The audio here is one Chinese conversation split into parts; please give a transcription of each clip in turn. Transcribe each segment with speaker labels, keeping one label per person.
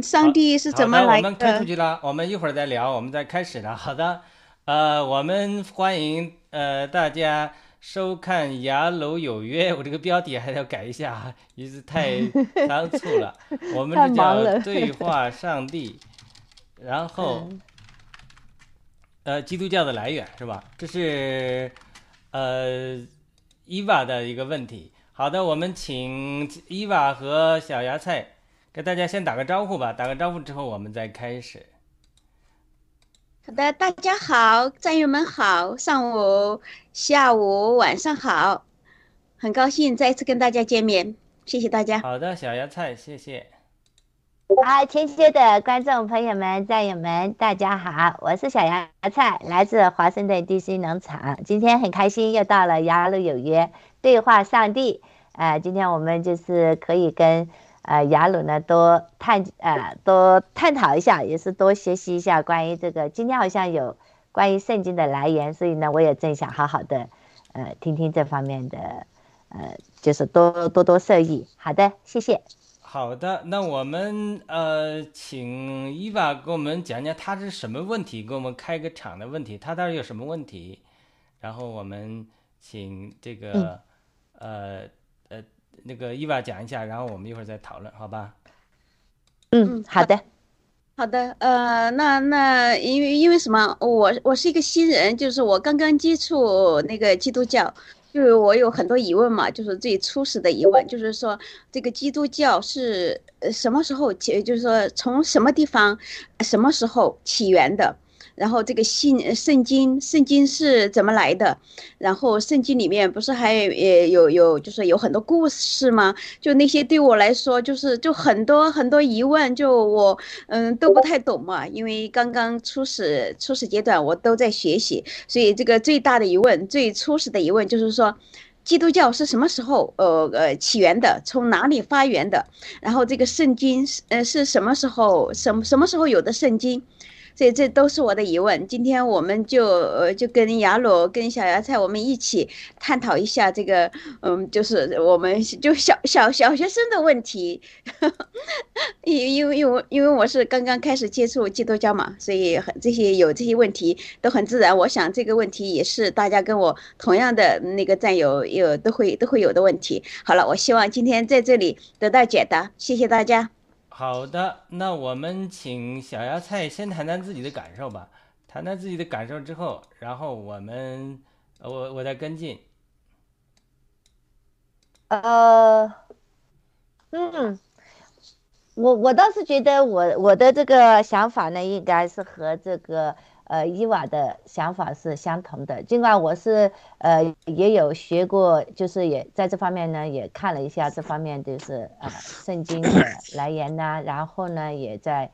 Speaker 1: 嗯，上帝是怎么
Speaker 2: 来的我们退出？去了，我们一会儿再聊，我们再开始了。好的，呃，我们欢迎呃大家收看《牙楼有约》，我这个标题还要改一下啊，一直太仓促了。我们这叫对话上帝，然后
Speaker 3: 嗯
Speaker 2: 呃基督教的来源是吧？这是呃伊娃的一个问题。好的，我们请伊娃和小芽菜跟大家先打个招呼吧。打个招呼之后，我们再开始。
Speaker 1: 好的，大家好，战友们好，上午、下午、晚上好，很高兴再次跟大家见面，谢谢大家。
Speaker 2: 好的，小芽菜，谢谢。
Speaker 3: 好，前些的观众朋友们、战友们，大家好，我是小芽菜，来自华盛顿 DC 农场。今天很开心，又到了雅鲁有约对话上帝。呃，今天我们就是可以跟呃雅鲁呢多探呃多探讨一下，也是多学习一下关于这个。今天好像有关于圣经的来源，所以呢，我也正想好好的呃听听这方面的呃，就是多多多受益。好的，谢谢。
Speaker 2: 好的，那我们呃，请伊娃给我们讲讲他是什么问题，给我们开个场的问题，他到底有什么问题？然后我们请这个、呃呃那个伊娃讲一下，然后我们一会儿再讨论，好吧？
Speaker 3: 嗯
Speaker 1: 嗯，
Speaker 3: 好的。
Speaker 1: 好的，呃，那那因为因为什么？我我是一个新人，就是我刚刚接触那个基督教，就是我有很多疑问嘛，就是最初始的疑问，就是说这个基督教是呃什么时候起，就是说从什么地方、什么时候起源的？然后这个信圣经，圣经是怎么来的？然后圣经里面不是还也有有就是有很多故事吗？就那些对我来说，就是就很多很多疑问，就我嗯都不太懂嘛，因为刚刚初始初始阶段我都在学习，所以这个最大的疑问，最初始的疑问就是说。基督教是什么时候呃呃起源的？从哪里发源的？然后这个圣经是呃是什么时候什么什么时候有的圣经？这这都是我的疑问。今天我们就呃就跟雅鲁跟小芽菜我们一起探讨一下这个嗯，就是我们就小小小学生的问题，因因为因为因为我是刚刚开始接触基督教嘛，所以很这些有这些问题都很自然。我想这个问题也是大家跟我同样的那个战友有都会都会有的问题。好了，我希望今天在这里得到解答，谢谢大家。
Speaker 2: 好的，那我们请小芽菜先谈谈自己的感受吧。谈谈自己的感受之后，然后我们我我再跟进。
Speaker 3: 呃，嗯，我我倒是觉得我我的这个想法呢，应该是和这个呃伊娃的想法是相同的。尽管我是呃也有学过，就是也在这方面呢也看了一下这方面就是呃圣经的来源呐、然后呢也在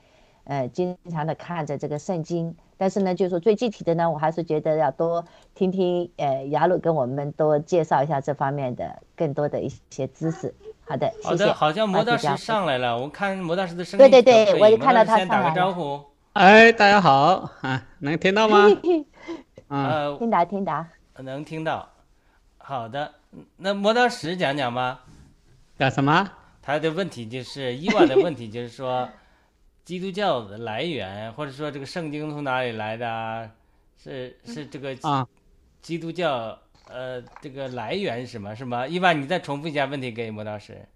Speaker 3: 呃经常的看着这个圣经但是呢，就是说最具体的呢，我还是觉得要多听听呃雅鲁跟我们多介绍一下这方面的更多的一些知识。好的，谢谢。
Speaker 2: 好的，好像魔大师上来了，我看魔大师的声
Speaker 3: 音。对对对，我就看到他
Speaker 2: 先打个招呼。
Speaker 4: 哎，大家好啊，能听到吗？
Speaker 2: 啊，
Speaker 3: 听到听到，
Speaker 2: 能听到。好的，那磨刀石讲讲吧。
Speaker 4: 讲什么？
Speaker 2: 他的问题就是伊娃的问题，就是说 基督教的来源，或者说这个圣经从哪里来的？是是这个
Speaker 4: 啊，
Speaker 2: 基督教。呃，这个来源是什么？是吗？伊万，你再重复一下问题给魔导师。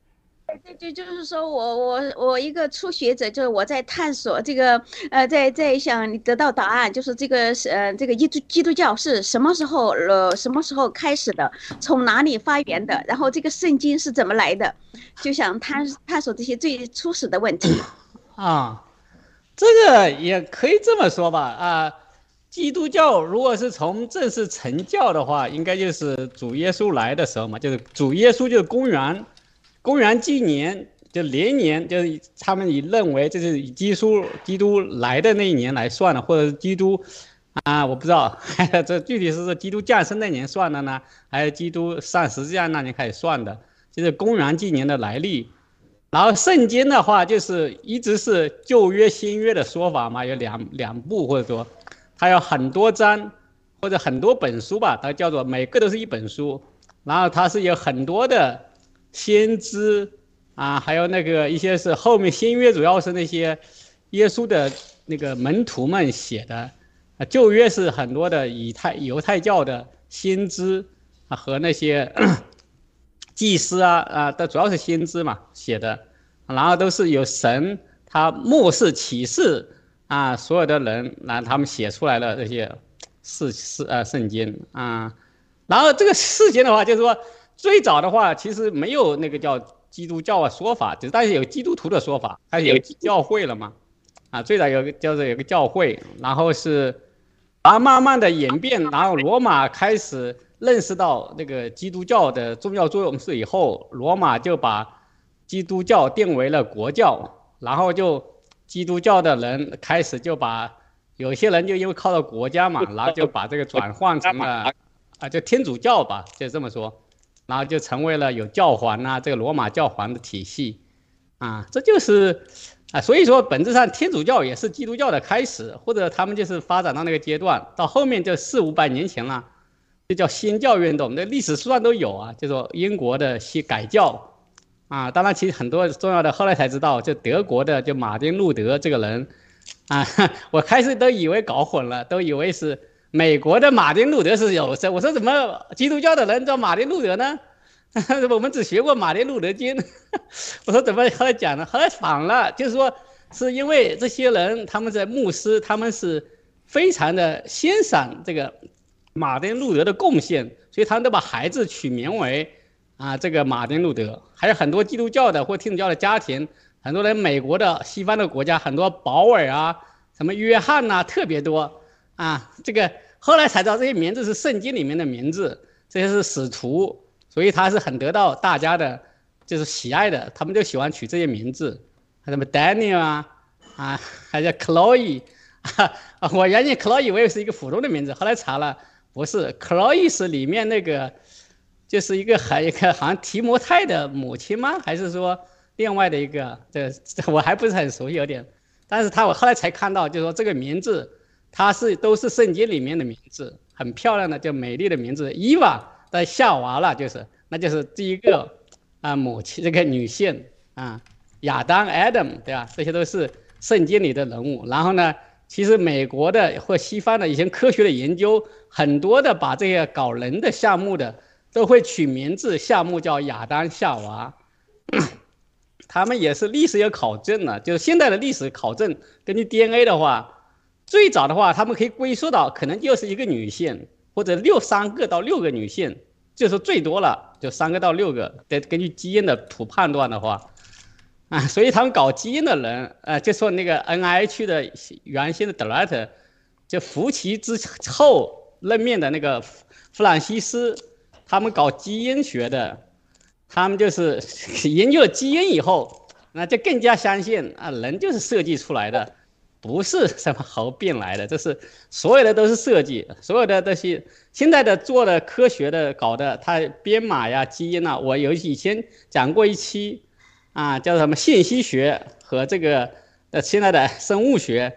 Speaker 1: 对对，就是说我我我一个初学者，就是我在探索这个，呃，在在想得到答案，就是这个是呃，这个基督基督教是什么时候呃什么时候开始的，从哪里发源的，然后这个圣经是怎么来的，就想探探索这些最初始的问题。
Speaker 4: 啊，这个也可以这么说吧，啊。基督教如果是从正式成教的话，应该就是主耶稣来的时候嘛，就是主耶稣就是公元，公元纪年就连年，就是他们以认为这是以基督基督来的那一年来算的，或者是基督啊，我不知道 这具体是基督降生那年算的呢，还是基督上十字架那年开始算的，就是公元纪年的来历。然后圣经的话，就是一直是旧约新约的说法嘛，有两两部或者说。它有很多章，或者很多本书吧，它叫做每个都是一本书。然后它是有很多的先知啊，还有那个一些是后面新约主要是那些耶稣的那个门徒们写的啊，旧约是很多的以太犹太教的先知啊和那些 祭司啊啊，都主要是先知嘛写的，然后都是有神他末世启示。啊，所有的人，那他们写出来的这些事事啊圣经啊，然后这个事情的话，就是说最早的话，其实没有那个叫基督教的说法，就但是有基督徒的说法，它有教会了嘛，啊，最早有个叫做有个教会，然后是，然后慢慢的演变，然后罗马开始认识到那个基督教的重要作用是以后，罗马就把基督教定为了国教，然后就。基督教的人开始就把有些人就因为靠到国家嘛，然后就把这个转换成了啊，就天主教吧，就这么说，然后就成为了有教皇呐，这个罗马教皇的体系，啊，这就是啊，所以说本质上天主教也是基督教的开始，或者他们就是发展到那个阶段，到后面就四五百年前了，这叫新教运动，那历史书上都有啊，就说英国的新改教。啊，当然，其实很多重要的，后来才知道，就德国的，就马丁路德这个人，啊，我开始都以为搞混了，都以为是美国的马丁路德是有这，我说怎么基督教的人叫马丁路德呢？我们只学过马丁路德经，我说怎么后来讲呢？后来反了，就是说是因为这些人他们在牧师，他们是非常的欣赏这个马丁路德的贡献，所以他们都把孩子取名为。啊，这个马丁路德还有很多基督教的或天主教的家庭，很多人美国的西方的国家很多保尔啊，什么约翰呐，特别多啊。这个后来才知道这些名字是圣经里面的名字，这些是使徒，所以他是很得到大家的，就是喜爱的，他们就喜欢取这些名字，什么 Daniel 啊，啊，还叫 Chloe，啊，我原先 Chloe 我也是一个普通的名字，后来查了不是，Chloe 是里面那个。就是一个还一个好像提摩太的母亲吗？还是说另外的一个？这这我还不是很熟悉，有点。但是他我后来才看到，就是说这个名字，它是都是圣经里面的名字，很漂亮的，叫美丽的名字。伊娃的夏娃了，就是那就是第一个啊母亲这个女性啊，亚当 Adam 对吧？这些都是圣经里的人物。然后呢，其实美国的或西方的一些科学的研究，很多的把这些搞人的项目的。都会取名字，项目叫亚当夏娃，他们也是历史有考证了，就是现在的历史考证，根据 DNA 的话，最早的话，他们可以归缩到可能就是一个女性，或者六三个到六个女性，就是最多了，就三个到六个。得根据基因的图判断的话，啊，所以他们搞基因的人，呃，就说那个 NIH 的原先的 director，就福奇之后任命的那个弗朗西斯。他们搞基因学的，他们就是研究了基因以后，那就更加相信啊，人就是设计出来的，不是什么猴变来的，这是所有的都是设计，所有的这些现在的做的科学的搞的，它编码呀、基因呐，我有以前讲过一期，啊，叫什么信息学和这个呃现在的生物学，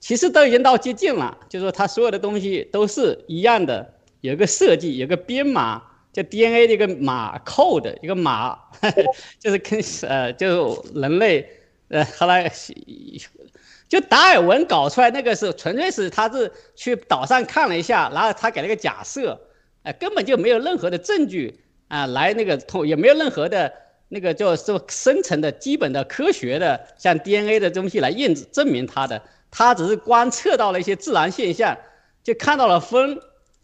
Speaker 4: 其实都已经到接近了，就是说它所有的东西都是一样的，有一个设计，有个编码，叫 DNA 的一个码 code 一个码，就是跟呃就人类呃后来。就达尔文搞出来那个是纯粹是他是去岛上看了一下，然后他给了个假设，哎，根本就没有任何的证据啊，来那个通也没有任何的那个就是深层的基本的科学的像 DNA 的东西来验证证明他的，他只是观测到了一些自然现象，就看到了风，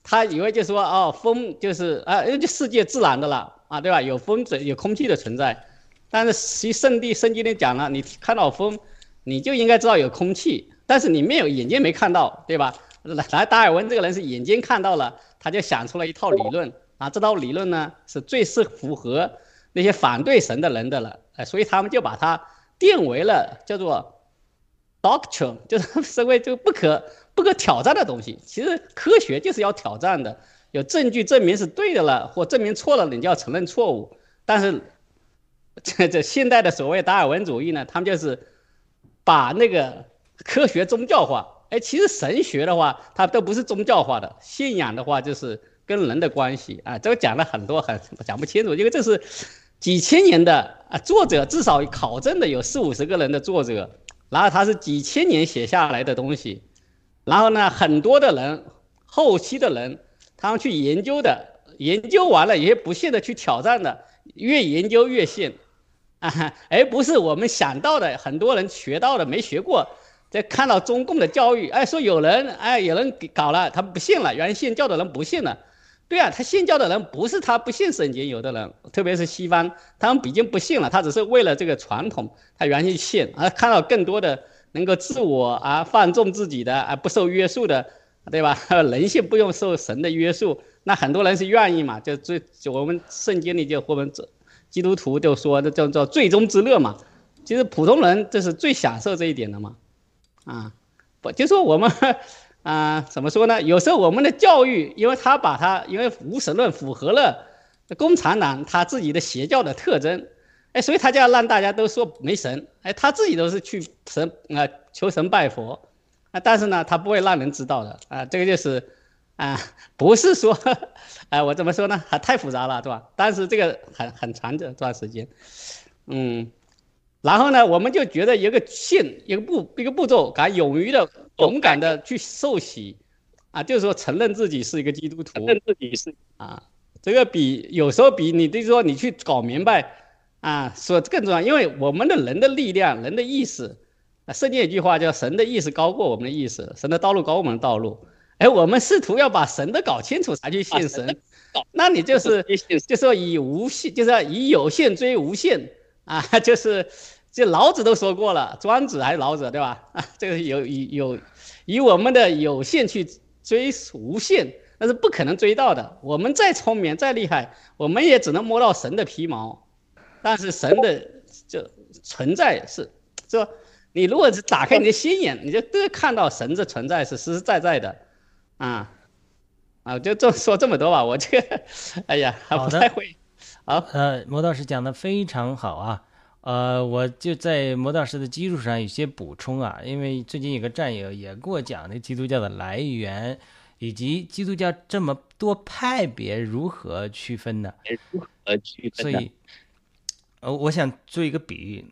Speaker 4: 他以为就说哦风就是啊，就世界自然的了啊，对吧？有风存有空气的存在，但是其圣地圣经里讲了，你看到风。你就应该知道有空气，但是你没有眼睛没看到，对吧？来来，达尔文这个人是眼睛看到了，他就想出了一套理论啊。这套理论呢是最是符合那些反对神的人的了，哎，所以他们就把它定为了叫做 doctrine，就是社会就不可不可挑战的东西。其实科学就是要挑战的，有证据证明是对的了，或证明错了，你就要承认错误。但是这这现代的所谓达尔文主义呢，他们就是。把那个科学宗教化，哎，其实神学的话，它都不是宗教化的，信仰的话就是跟人的关系啊。这个讲了很多，很讲不清楚，因为这是几千年的啊，作者至少考证的有四五十个人的作者，然后他是几千年写下来的东西，然后呢，很多的人后期的人，他们去研究的，研究完了也不信的去挑战的，越研究越信。啊，而不是我们想到的，很多人学到的没学过，在看到中共的教育，哎，说有人，哎，有人搞了，他不信了，原来信教的人不信了，对啊，他信教的人不是他不信圣经，有的人，特别是西方，他们已经不信了，他只是为了这个传统，他原先信，啊，看到更多的能够自我啊放纵自己的啊不受约束的，对吧？人性不用受神的约束，那很多人是愿意嘛，就最我们圣经里就我们这。基督徒就说这叫做最终之乐嘛，其实普通人这是最享受这一点的嘛，啊，不就说我们 啊怎么说呢？有时候我们的教育，因为他把他因为无神论符合了共产党他自己的邪教的特征，哎，所以他就要让大家都说没神，哎，他自己都是去神啊求神拜佛，啊，但是呢他不会让人知道的啊，这个就是。啊，不是说，哎，我怎么说呢？还太复杂了，对吧？但是这个很很长这段时间，嗯，然后呢，我们就觉得一个信，一个步，一个步骤，敢勇于的、勇敢的去受洗，啊，就是说承认自己是一个基督徒，承认自己是啊，这个比有时候比你就是说你去搞明白，啊，说更重要，因为我们的人的力量、人的意识，啊，圣经一句话叫神的意识高过我们的意识，神的道路高过我们的道路。哎，我们试图要把神的搞清楚才去信神，那你就是 就说以无限，就是以有限追无限啊，就是这老子都说过了，庄子还是老子对吧？啊，这个有有以我们的有限去追无限，那是不可能追到的。我们再聪明再厉害，我们也只能摸到神的皮毛，但是神的就存在是，是吧你如果是打开你的心眼，你就都看到神的存在是实实在在的。啊，啊，就这说这么多吧，我这个，哎呀，还不太会。好，
Speaker 2: 呃，魔道士讲的非常好啊，呃，我就在魔道士的基础上有些补充啊，因为最近有个战友也给我讲那基督教的来源，以及基督教这么多派别如何区分的，
Speaker 5: 如何区分
Speaker 2: 所以，呃，我想做一个比喻，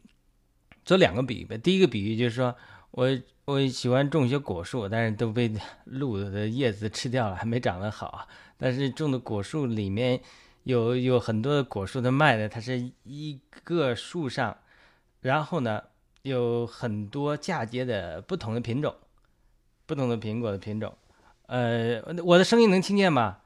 Speaker 2: 做两个比喻吧。第一个比喻就是说我。我喜欢种一些果树，但是都被 鹿的叶子吃掉了，还没长得好。但是种的果树里面有有很多的果树，它卖的它是一个树上，然后呢有很多嫁接的不同的品种，不同的苹果的品种。呃，我的声音能听见吗？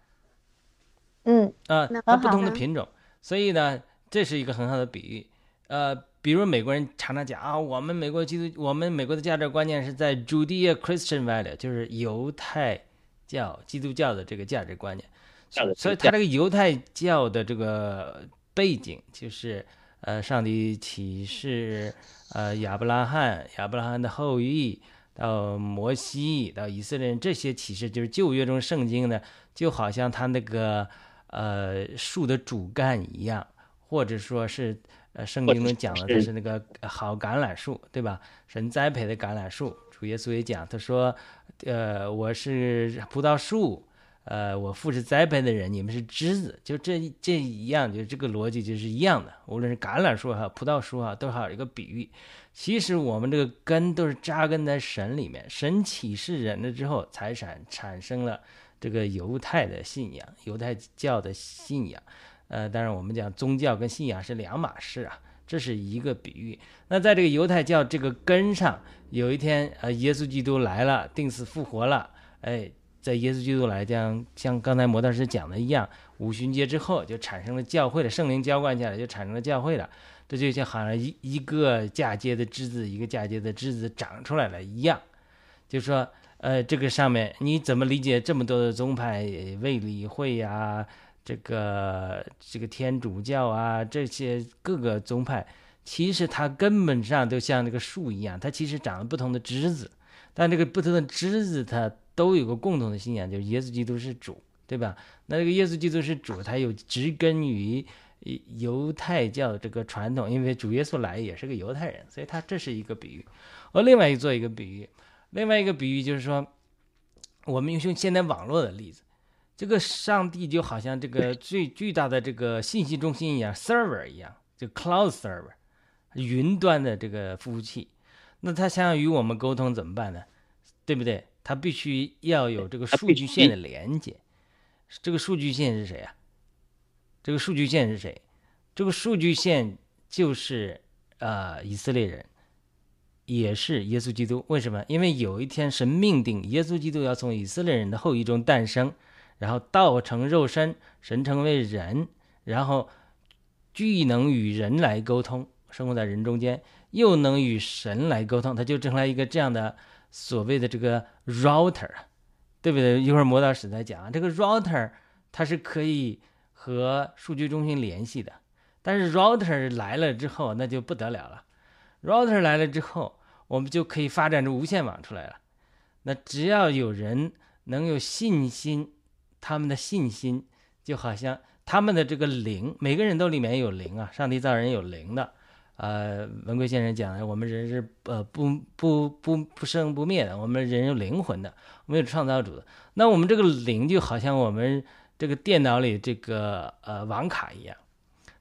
Speaker 3: 嗯，
Speaker 2: 啊，它不同的品种，所以呢，这是一个很好的比喻。呃。比如美国人常常讲啊，我们美国基督，我们美国的价值观念是在 Judea Christian value，就是犹太教基督教的这个价值观念。所以他这个犹太教的这个背景就是呃，上帝启示呃亚伯拉罕，亚伯拉罕的后裔到摩西，到以色列人，这些启示就是旧约中圣经呢，就好像他那个呃树的主干一样，或者说是呃圣经中讲的，它是那个好橄榄树，对吧？神栽培的橄榄树，主耶稣也讲，他说，呃，我是葡萄树。呃，我父是栽培的人，你们是枝子，就这这一样，就这个逻辑就是一样的。无论是橄榄树还有葡萄树哈，都好一个比喻。其实我们这个根都是扎根在神里面，神启示人了之后，才产产生了这个犹太的信仰，犹太教的信仰。呃，当然我们讲宗教跟信仰是两码事啊，这是一个比喻。那在这个犹太教这个根上，有一天呃，耶稣基督来了，定死复活了，哎。在耶稣基督来讲，像刚才摩大师讲的一样，五旬节之后就产生了教会的圣灵浇灌下来，就产生了教会了。这就像好像一一个嫁接的枝子，一个嫁接的枝子长出来了一样。就说，呃，这个上面你怎么理解这么多的宗派，卫理会呀，这个这个天主教啊，这些各个宗派，其实它根本上都像那个树一样，它其实长了不同的枝子，但这个不同的枝子它。都有个共同的信仰，就是耶稣基督是主，对吧？那这个耶稣基督是主，他有植根于犹太教这个传统，因为主耶稣来也是个犹太人，所以他这是一个比喻。而另外一做一个比喻，另外一个比喻就是说，我们用现在网络的例子，这个上帝就好像这个最巨大的这个信息中心一样，server 一样，就 cloud server，云端的这个服务器。那他想要与我们沟通怎么办呢？对不对？它必须要有这个数据线的连接，这个数据线是谁啊？这个数据线是谁？这个数据线就是呃以色列人，也是耶稣基督。为什么？因为有一天神命定耶稣基督要从以色列人的后裔中诞生，然后道成肉身，神成为人，然后既能与人来沟通，生活在人中间，又能与神来沟通，他就成了一个这样的。所谓的这个 router，对不对？一会儿磨刀史再讲啊，这个 router 它是可以和数据中心联系的。但是 router 来了之后，那就不得了了。router 来了之后，我们就可以发展出无线网出来了。那只要有人能有信心，他们的信心就好像他们的这个灵，每个人都里面有灵啊，上帝造人有灵的。呃，文贵先生讲的，我们人是呃不不不不生不灭的，我们人有灵魂的，我们有创造主的。那我们这个灵就好像我们这个电脑里这个呃网卡一样。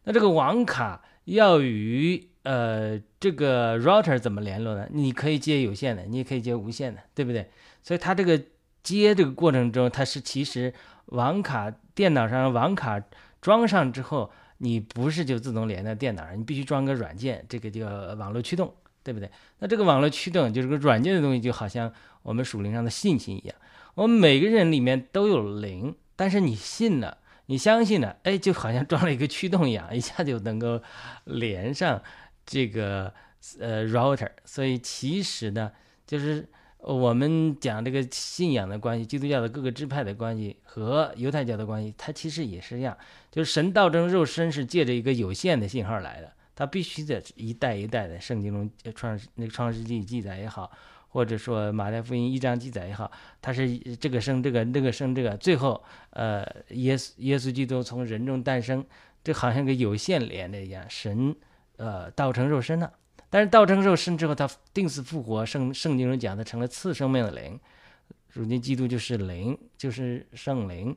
Speaker 2: 那这个网卡要与呃这个 router 怎么联络呢？你可以接有线的，你也可以接无线的，对不对？所以它这个接这个过程中，它是其实网卡电脑上网卡装上之后。你不是就自动连在电脑上，你必须装个软件，这个叫网络驱动，对不对？那这个网络驱动就是个软件的东西，就好像我们属灵上的信心一样。我们每个人里面都有灵，但是你信了，你相信了，哎，就好像装了一个驱动一样，一下就能够连上这个呃 router。所以其实呢，就是。我们讲这个信仰的关系，基督教的各个支派的关系和犹太教的关系，它其实也是一样，就是神道成肉身是借着一个有限的信号来的，它必须得一代一代的圣经中创那个创世纪记载也好，或者说马太福音一章记载也好，它是这个生这个那个生这个，最后呃耶稣耶稣基督从人中诞生，这好像个有限连的一样，神呃道成肉身了。但是道成肉身之后，他定死复活。圣圣经中讲，他成了次生命的灵。如今基督就是灵，就是圣灵，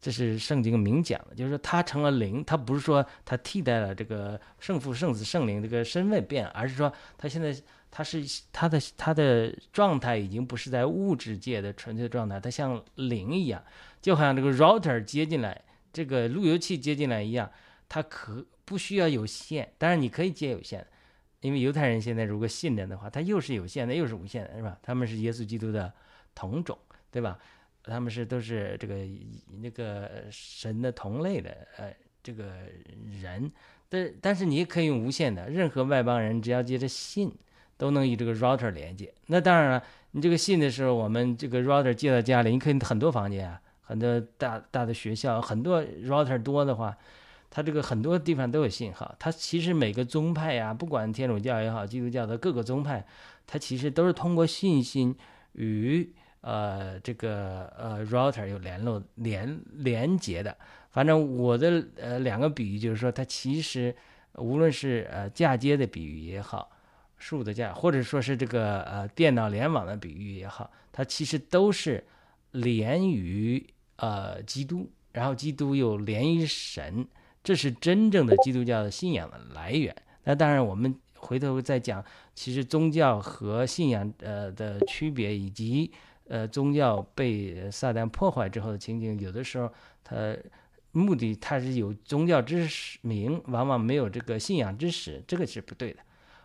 Speaker 2: 这是圣经明讲的。就是说，他成了灵，他不是说他替代了这个圣父、圣子、圣灵这个身份变，而是说他现在他是他的他的状态已经不是在物质界的纯粹状态，他像灵一样，就好像这个 router 接进来，这个路由器接进来一样，它可不需要有线，当然你可以接有线。因为犹太人现在如果信任的话，他又是有限的，又是无限的，是吧？他们是耶稣基督的同种，对吧？他们是都是这个那个神的同类的，呃，这个人。但但是你也可以用无限的，任何外邦人只要接着信，都能与这个 router 连接。那当然了，你这个信的时候，我们这个 router 接到家里，你可以很多房间啊，很多大大的学校，很多 router 多的话。它这个很多地方都有信号。它其实每个宗派呀，不管天主教也好，基督教的各个宗派，它其实都是通过信心与呃这个呃 router 有联络连连接的。反正我的呃两个比喻就是说，它其实无论是呃嫁接的比喻也好，树的嫁，或者说是这个呃电脑联网的比喻也好，它其实都是连于呃基督，然后基督又连于神，这是真正的基督教的信仰的来源。那当然，我们回头再讲，其实宗教和信仰呃的区别，以及呃宗教被撒旦破坏之后的情景，有的时候它。目的它是有宗教之名，往往没有这个信仰之实，这个是不对的。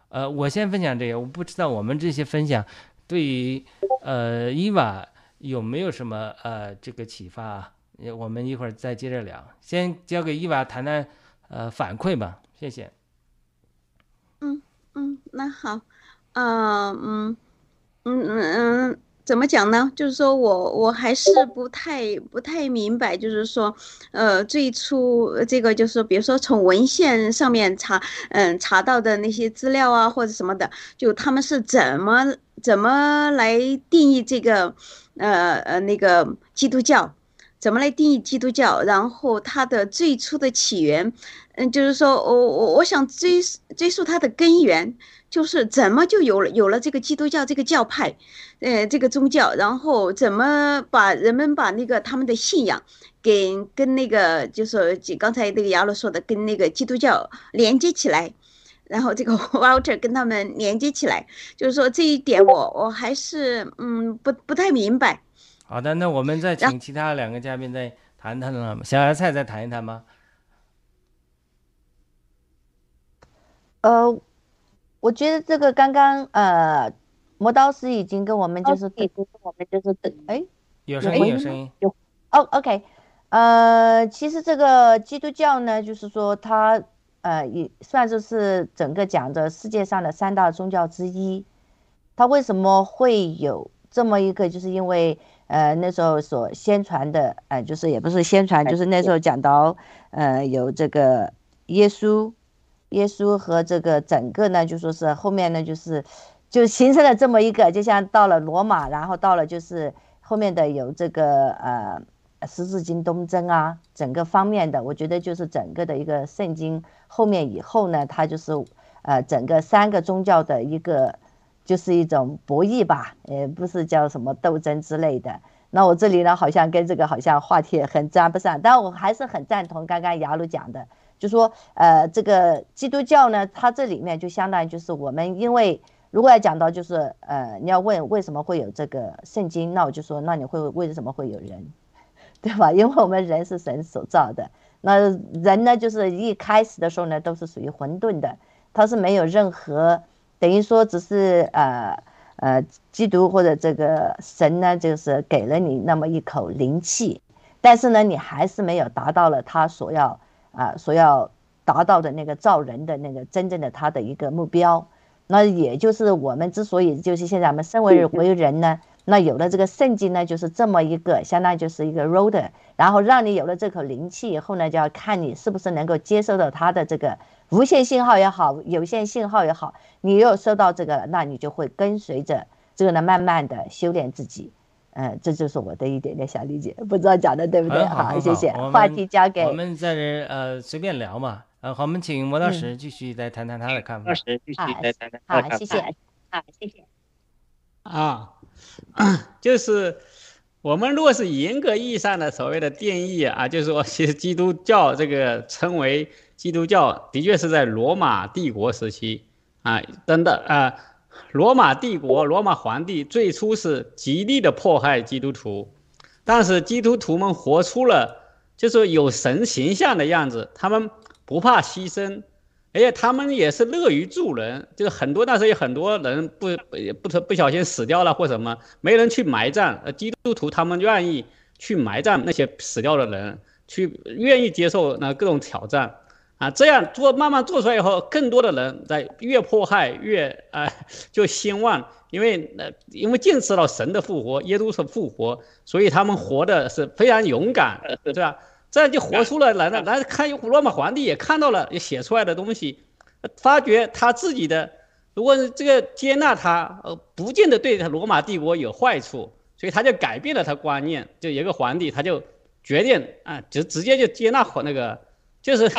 Speaker 2: 呃，我先分享这个，我不知道我们这些分享对于呃伊娃有没有什么呃这个启发啊？我们一会儿再接着聊，先交给伊娃谈谈呃反馈吧，谢谢。
Speaker 1: 嗯嗯，那好，嗯嗯嗯嗯。怎么讲呢？就是说我我还是不太不太明白，就是说，呃，最初这个就是，比如说从文献上面查，嗯，查到的那些资料啊，或者什么的，就他们是怎么怎么来定义这个，呃呃那个基督教，怎么来定义基督教？然后它的最初的起源，嗯，就是说我我我想追追溯它的根源。就是怎么就有了有了这个基督教这个教派，呃，这个宗教，然后怎么把人们把那个他们的信仰，给跟那个就是刚才那个亚罗说的跟那个基督教连接起来，然后这个 Walter 跟他们连接起来，就是说这一点我我还是嗯不不太明白。
Speaker 2: 好的，那我们再请其他两个嘉宾再谈谈了，小芽菜再谈一谈吗？
Speaker 3: 呃。我觉得这个刚刚呃，磨刀师已经跟我们就是跟我们就是哎，
Speaker 2: 有声音有声音
Speaker 3: 有哦，OK，呃，其实这个基督教呢，就是说它呃也算是是整个讲的世界上的三大宗教之一。它为什么会有这么一个？就是因为呃那时候所宣传的，呃就是也不是宣传，就是那时候讲到呃有这个耶稣。耶稣和这个整个呢，就说是后面呢，就是就形成了这么一个，就像到了罗马，然后到了就是后面的有这个呃十字军东征啊，整个方面的，我觉得就是整个的一个圣经后面以后呢，它就是呃整个三个宗教的一个就是一种博弈吧，呃不是叫什么斗争之类的。那我这里呢，好像跟这个好像话题很沾不上，但我还是很赞同刚刚雅鲁讲的。就说，呃，这个基督教呢，它这里面就相当于就是我们，因为如果要讲到就是，呃，你要问为什么会有这个圣经，那我就说，那你会为什么会有人，对吧？因为我们人是神所造的，那人呢，就是一开始的时候呢，都是属于混沌的，它是没有任何，等于说只是呃呃，基督或者这个神呢，就是给了你那么一口灵气，但是呢，你还是没有达到了他所要。啊，所要达到的那个造人的那个真正的他的一个目标，那也就是我们之所以就是现在我们身为为人呢，那有了这个圣经呢，就是这么一个相当于就是一个 road，然后让你有了这口灵气以后呢，就要看你是不是能够接受到他的这个无线信号也好，有线信号也好，你又收到这个，那你就会跟随着这个呢，慢慢的修炼自己。嗯，这就是我的一点点小理解，不知道讲的对不对？
Speaker 2: 好，
Speaker 3: 谢谢。话题交给
Speaker 2: 我们在这呃随便聊嘛。呃，好，我们请魔道石继续再谈谈他的看法。
Speaker 4: 继续再谈谈他的看法。
Speaker 3: 好，谢谢。好，谢谢。
Speaker 4: 啊，就是我们如果是严格意义上的所谓的定义啊，就是说，其实基督教这个称为基督教，的确是在罗马帝国时期啊，等等啊。罗马帝国，罗马皇帝最初是极力的迫害基督徒，但是基督徒们活出了就是有神形象的样子，他们不怕牺牲，而且他们也是乐于助人，就是很多那时候有很多人不不不小心死掉了或什么，没人去埋葬，呃，基督徒他们愿意去埋葬那些死掉的人，去愿意接受那各种挑战。啊，这样做慢慢做出来以后，更多的人在越迫害越啊就兴旺，因为呃因为见识到神的复活，耶稣是复活，所以他们活的是非常勇敢，对吧？这样就活出了来了。然后看罗马皇帝也看到了，也写出来的东西，发觉他自己的，如果是这个接纳他，呃，不见得对他罗马帝国有坏处，所以他就改变了他观念。就一个皇帝，他就决定啊，直直接就接纳那个，就是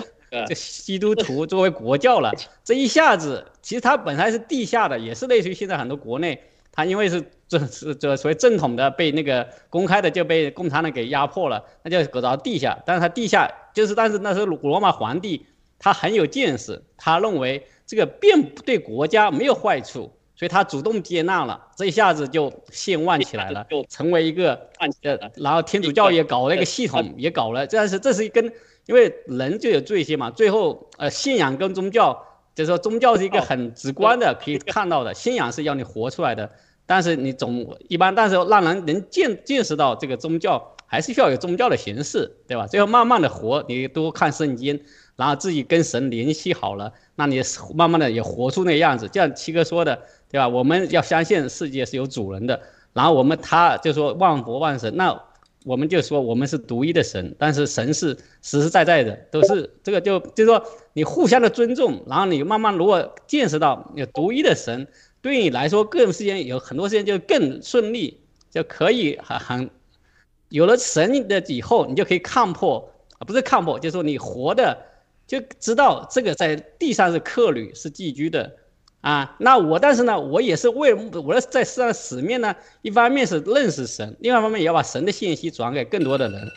Speaker 4: 这基督徒作为国教了。这一下子，其实他本来是地下的，也是类似于现在很多国内。他因为是这是这所谓正统的被那个公开的就被共产党给压迫了，那就搞到地下。但是他地下就是，但是那时候罗马皇帝他很有见识，他认为这个并不对国家没有坏处，所以他主动接纳了，这一下子就兴旺起来了，就成为一个呃，然后天主教也搞了一个系统，也搞了，但是这是一根，因为人就有罪性嘛，最后呃信仰跟宗教。就是说，宗教是一个很直观的，可以看到的。信仰是要你活出来的，但是你总一般，但是让人能见见识到这个宗教，还是需要有宗教的形式，对吧？最后慢慢的活，你多看圣经，然后自己跟神联系好了，那你慢慢的也活出那样子。就像七哥说的，对吧？我们要相信世界是有主人的，然后我们他就说万佛万神，那。我们就说我们是独一的神，但是神是 实实在在的，都是这个就就是说你互相的尊重，然后你慢慢如果见识到有独一的神，对你来说各种事情有很多事情就更顺利，就可以很很有了神的以后，你就可以看破，不是看破，就是说你活的就知道这个在地上是客旅是寄居的。啊，那我但是呢，我也是为我的在世上使命呢，一方面是认识神，另外一方面也要把神的信息转给更多的人，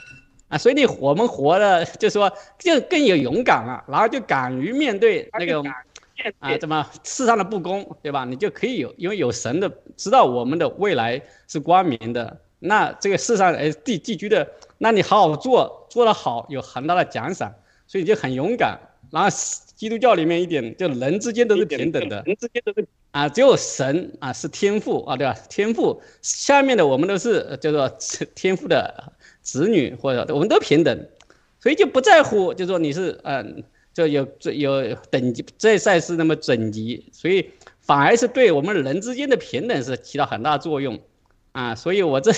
Speaker 4: 啊，所以你我们活的就说就更有勇敢了，然后就敢于面对那个啊，怎么世上的不公，对吧？你就可以有，因为有神的知道我们的未来是光明的，那这个世上呃地寄居的，那你好好做，做得好有很大的奖赏，所以你就很勇敢，然后。基督教里面一点，就人之间都是平等的，人之间都是啊，只有神啊是天赋啊，对吧？天赋下面的我们都是叫做 天赋的子女，或者我们都平等，所以就不在乎，就说你是嗯，就有有等级，这赛事那么等级，所以反而是对我们人之间的平等是起到很大作用啊。所以我这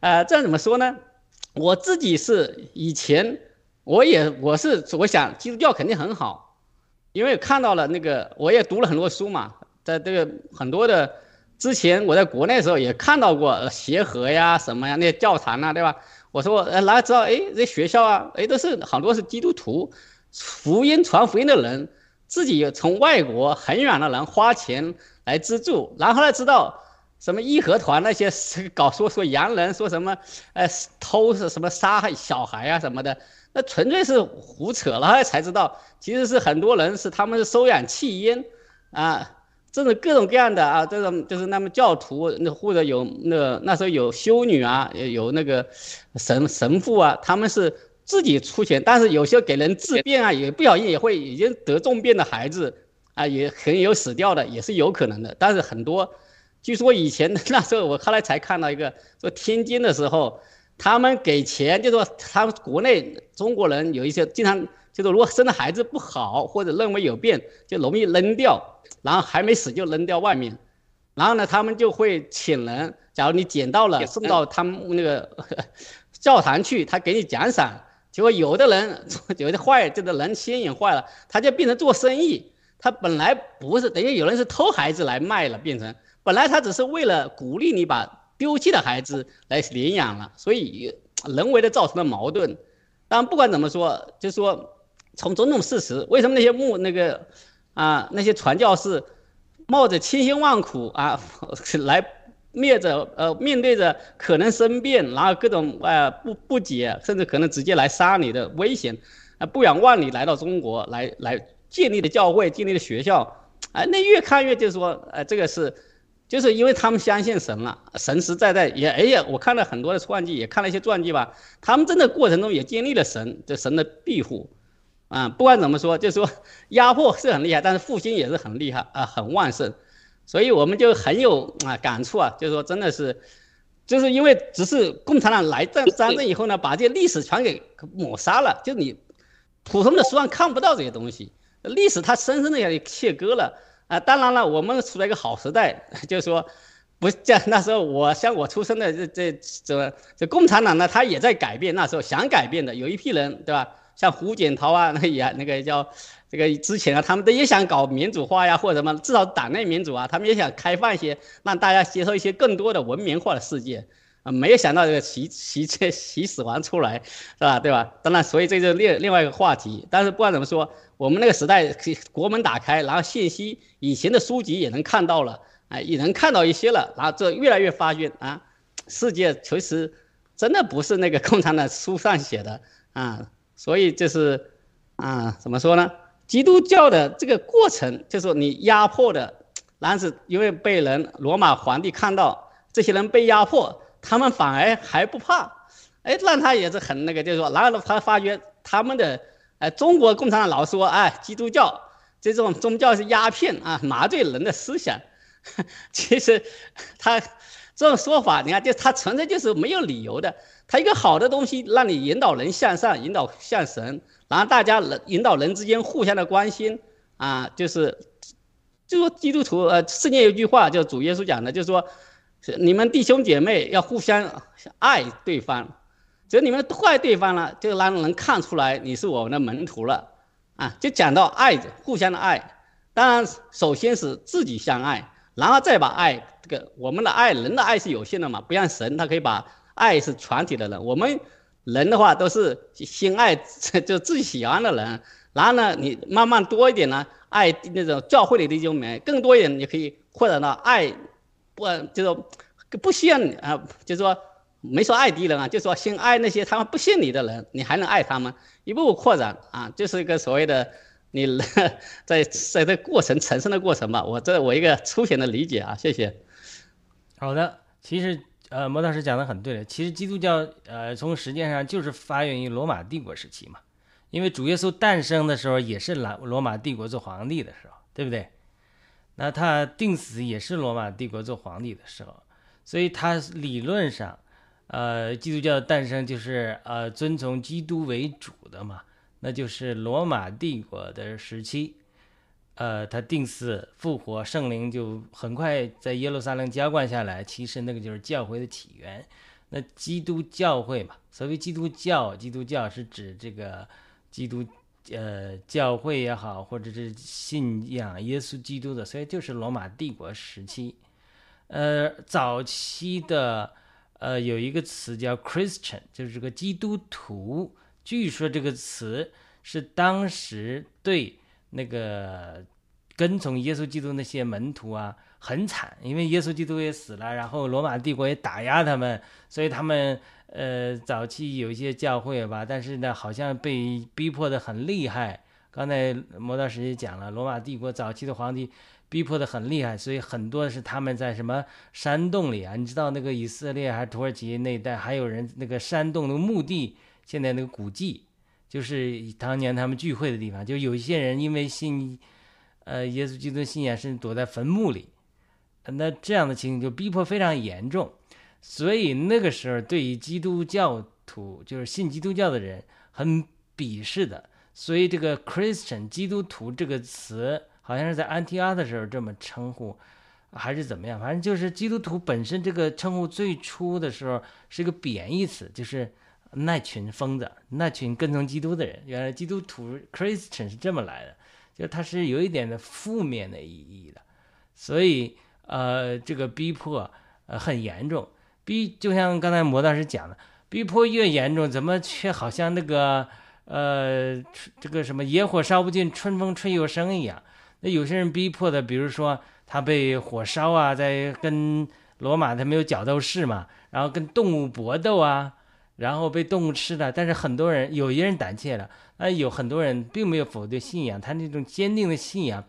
Speaker 4: 啊 这样怎么说呢？我自己是以前我也我是我想基督教肯定很好。因为看到了那个，我也读了很多书嘛，在这个很多的之前，我在国内的时候也看到过协和呀什么呀那些教堂啊，对吧？我说呃，哪知道哎，这学校啊，哎，都是很多是基督徒，福音传福音的人，自己从外国很远的人花钱来资助，然后呢，知道什么义和团那些搞说说洋人说什么，呃，偷是什么杀害小孩啊什么的。那纯粹是胡扯了，才知道其实是很多人是他们是收养弃婴，啊，这种各种各样的啊，这种就是那么教徒，那或者有那那时候有修女啊，有那个神神父啊，他们是自己出钱，但是有些给人治病啊，也不小心也会已经得重病的孩子啊，也很有死掉的，也是有可能的。但是很多，据说以前 那时候我后来才看到一个说天津的时候。他们给钱，就说他们国内中国人有一些经常就说，如果生的孩子不好或者认为有病，就容易扔掉，然后还没死就扔掉外面，然后呢，他们就会请人，假如你捡到了送到他们那个教堂去，他给你奖赏。结果有的人 有的坏，这个人心眼坏了，他就变成做生意，他本来不是，等于有人是偷孩子来卖了，变成本来他只是为了鼓励你把。丢弃的孩子来领养了，所以人为的造成了矛盾。但不管怎么说，就说从种种事实，为什么那些牧那个啊那些传教士冒着千辛万苦啊 来灭着呃面对着可能生病，然后各种呃不不解，甚至可能直接来杀你的危险啊不远万里来到中国来来建立的教会建立的学校啊那越看越就是说呃这个是。就是因为他们相信神了，神实在在也，哎呀，我看了很多的传记，也看了一些传记吧。他们真的过程中也经历了神这神的庇护，啊，不管怎么说，就是说压迫是很厉害，但是复兴也是很厉害啊，很旺盛。所以我们就很有啊感触啊，就是说真的是，就是因为只是共产党来占占政以后呢，把这些历史全给抹杀了，就你普通的书上看不到这些东西，历史它深深的给切割了。啊，当然了，我们处在一个好时代，就是说，不是这样。那时候我像我出生的这这这这共产党呢，他也在改变。那时候想改变的有一批人，对吧？像胡锦涛啊，那也那个叫这个之前啊，他们都也想搞民主化呀，或者什么，至少党内民主啊，他们也想开放一些，让大家接受一些更多的文明化的世界。啊，没有想到这个习习这习死亡出来，是吧？对吧？当然，所以这就另另外一个话题。但是不管怎么说，我们那个时代国门打开，然后信息以前的书籍也能看到了，哎，也能看到一些了。然后这越来越发现啊，世界其实真的不是那个 共产党书上写的啊。所以就是啊，怎么说呢？基督教的这个过程，就是你压迫的，然后是因为被人罗马皇帝看到这些人被压迫。他们反而还不怕，哎，让他也是很那个，就是说，然后他发觉他们的，哎，中国共产党老说，哎，基督教这种宗教是鸦片啊，麻醉人的思想。其实他这种说法，你看，就他纯粹就是没有理由的。他一个好的东西，让你引导人向上，引导向神，然后大家人引导人之间互相的关心啊，就是，就说基督徒，呃，圣经有句话，就主耶稣讲的，就是说。你们弟兄姐妹要互相爱对方，只要你们都爱对方了，就让人看出来你是我们的门徒了，啊，就讲到爱，互相的爱。当然，首先是自己相爱，然后再把爱这个我们的爱人的爱是有限的嘛，不像神，他可以把爱是全体的人。我们人的话都是先爱就自己喜欢的人，然后呢，你慢慢多一点呢，爱那种教会里的弟兄们，更多一点，你可以扩展到爱。不，就是不需要你啊，就是说没说爱敌人啊，就说先爱那些他们不信你的人，你还能爱他们，一步步扩展啊，就是一个所谓的你在在这过程成圣的过程吧。我这我一个粗浅的理解啊，谢谢。
Speaker 2: 好的，其实呃，摩大师讲的很对的，其实基督教呃从实践上就是发源于罗马帝国时期嘛，因为主耶稣诞生的时候也是罗罗马帝国做皇帝的时候，对不对？那他定死也是罗马帝国做皇帝的时候，所以他理论上，呃，基督教的诞生就是呃遵从基督为主的嘛，那就是罗马帝国的时期，呃，他定死复活，圣灵就很快在耶路撒冷浇灌下来，其实那个就是教会的起源。那基督教会嘛，所谓基督教，基督教是指这个基督。呃，教会也好，或者是信仰耶稣基督的，所以就是罗马帝国时期。呃，早期的呃有一个词叫 Christian，就是这个基督徒。据说这个词是当时对那个跟从耶稣基督那些门徒啊很惨，因为耶稣基督也死了，然后罗马帝国也打压他们，所以他们。呃，早期有一些教会吧，但是呢，好像被逼迫的很厉害。刚才摩道师也讲了，罗马帝国早期的皇帝逼迫的很厉害，所以很多是他们在什么山洞里啊？你知道那个以色列还是土耳其那一带，还有人那个山洞的墓地，现在那个古迹，就是当年他们聚会的地方。就有一些人因为信，呃，耶稣基督信仰甚至躲在坟墓里，那这样的情形就逼迫非常严重。所以那个时候，对于基督教徒，就是信基督教的人，很鄙视的。所以这个 Christian 基督徒这个词，好像是在安提阿的时候这么称呼，还是怎么样？反正就是基督徒本身这个称呼最初的时候是个贬义词，就是那群疯子，那群跟从基督的人。原来基督徒 Christian 是这么来的，就它是有一点的负面的意义的。所以呃，这个逼迫呃很严重。逼就像刚才魔大师讲的，逼迫越严重，怎么却好像那个呃，这个什么野火烧不尽，春风吹又生一样？那有些人逼迫的，比如说他被火烧啊，在跟罗马他没有角斗士嘛，然后跟动物搏斗啊，然后被动物吃了。但是很多人有些人胆怯了，那，有很多人并没有否定信仰，他那种坚定的信仰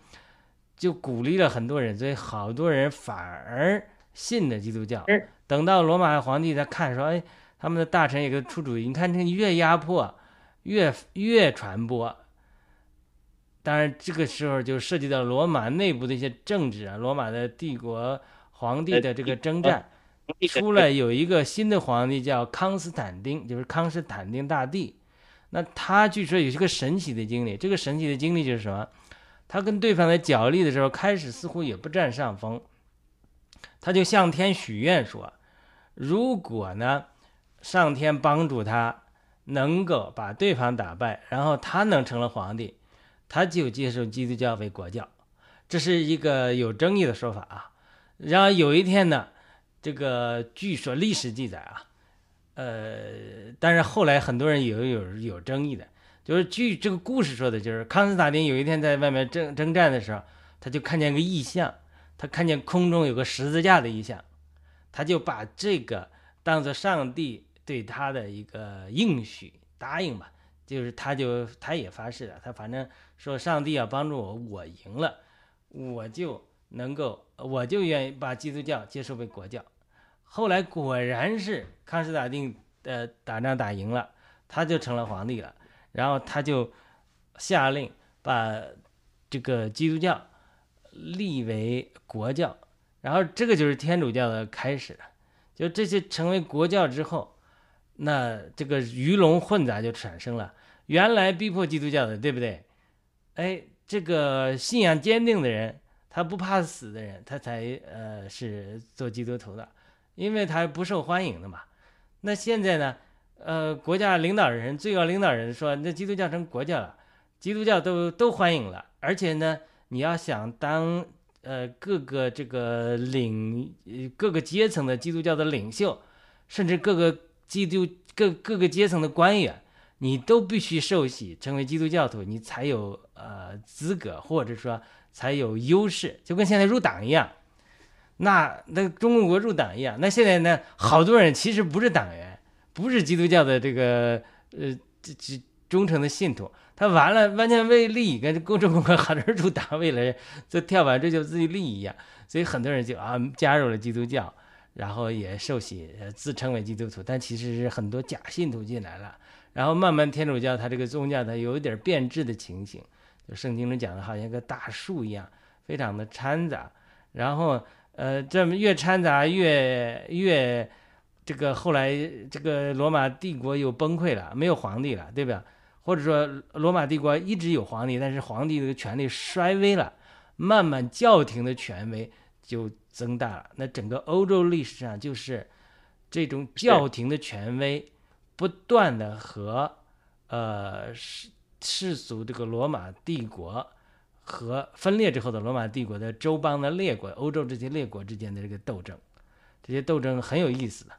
Speaker 2: 就鼓励了很多人，所以好多人反而信了基督教。等到罗马皇帝他看说，哎，他们的大臣也给出主意，你看这越压迫，越越传播。当然，这个时候就涉及到罗马内部的一些政治啊，罗马的帝国皇帝的这个征战，出来有一个新的皇帝叫康斯坦丁，就是康斯坦丁大帝。那他据说有一个神奇的经历，这个神奇的经历就是什么？他跟对方在角力的时候，开始似乎也不占上风。他就向天许愿说，如果呢，上天帮助他能够把对方打败，然后他能成了皇帝，他就接受基督教为国教。这是一个有争议的说法啊。然后有一天呢，这个据说历史记载啊，呃，但是后来很多人有有有争议的，就是据这个故事说的，就是康斯坦丁有一天在外面征征战的时候，他就看见个异象，他看见空中有个十字架的异象，他就把这个当做上帝对他的一个应许答应吧，就是他就他也发誓了，他反正说上帝要帮助我，我赢了，我就。能够，我就愿意把基督教接受为国教。后来果然是康斯坦丁呃打仗打赢了，他就成了皇帝了。然后他就下令把这个基督教立为国教。然后这个就是天主教的开始。就这些成为国教之后，那这个鱼龙混杂就产生了。原来逼迫基督教的，对不对？哎，这个信仰坚定的人。他不怕死的人，他才呃是做基督徒的，因为他不受欢迎的嘛。那现在呢，呃，国家领导人、最高领导人说，那基督教成国教了，基督教都都欢迎了，而且呢，你要想当呃各个这个领各个阶层的基督教的领袖，甚至各个基督各各个阶层的官员，你都必须受洗成为基督教徒，你才有呃资格，或者说。才有优势，就跟现在入党一样，那那中国入党一样。那现在呢，好多人其实不是党员，不是基督教的这个呃这这忠诚的信徒，他完了完全为利益跟共产国好多人入党，为了这跳板追求自己利益一样，所以很多人就啊加入了基督教，然后也受洗，自称为基督徒，但其实是很多假信徒进来了，然后慢慢天主教它这个宗教它有一点变质的情形。就圣经中讲的，好像个大树一样，非常的掺杂。然后，呃，这么越掺杂越越，这个后来这个罗马帝国又崩溃了，没有皇帝了，对吧？或者说罗马帝国一直有皇帝，但是皇帝的权力衰微了，慢慢教廷的权威就增大了。那整个欧洲历史上就是这种教廷的权威不断的和呃世。世俗这个罗马帝国和分裂之后的罗马帝国的周邦的列国，欧洲这些列国之间的这个斗争，这些斗争很有意思的。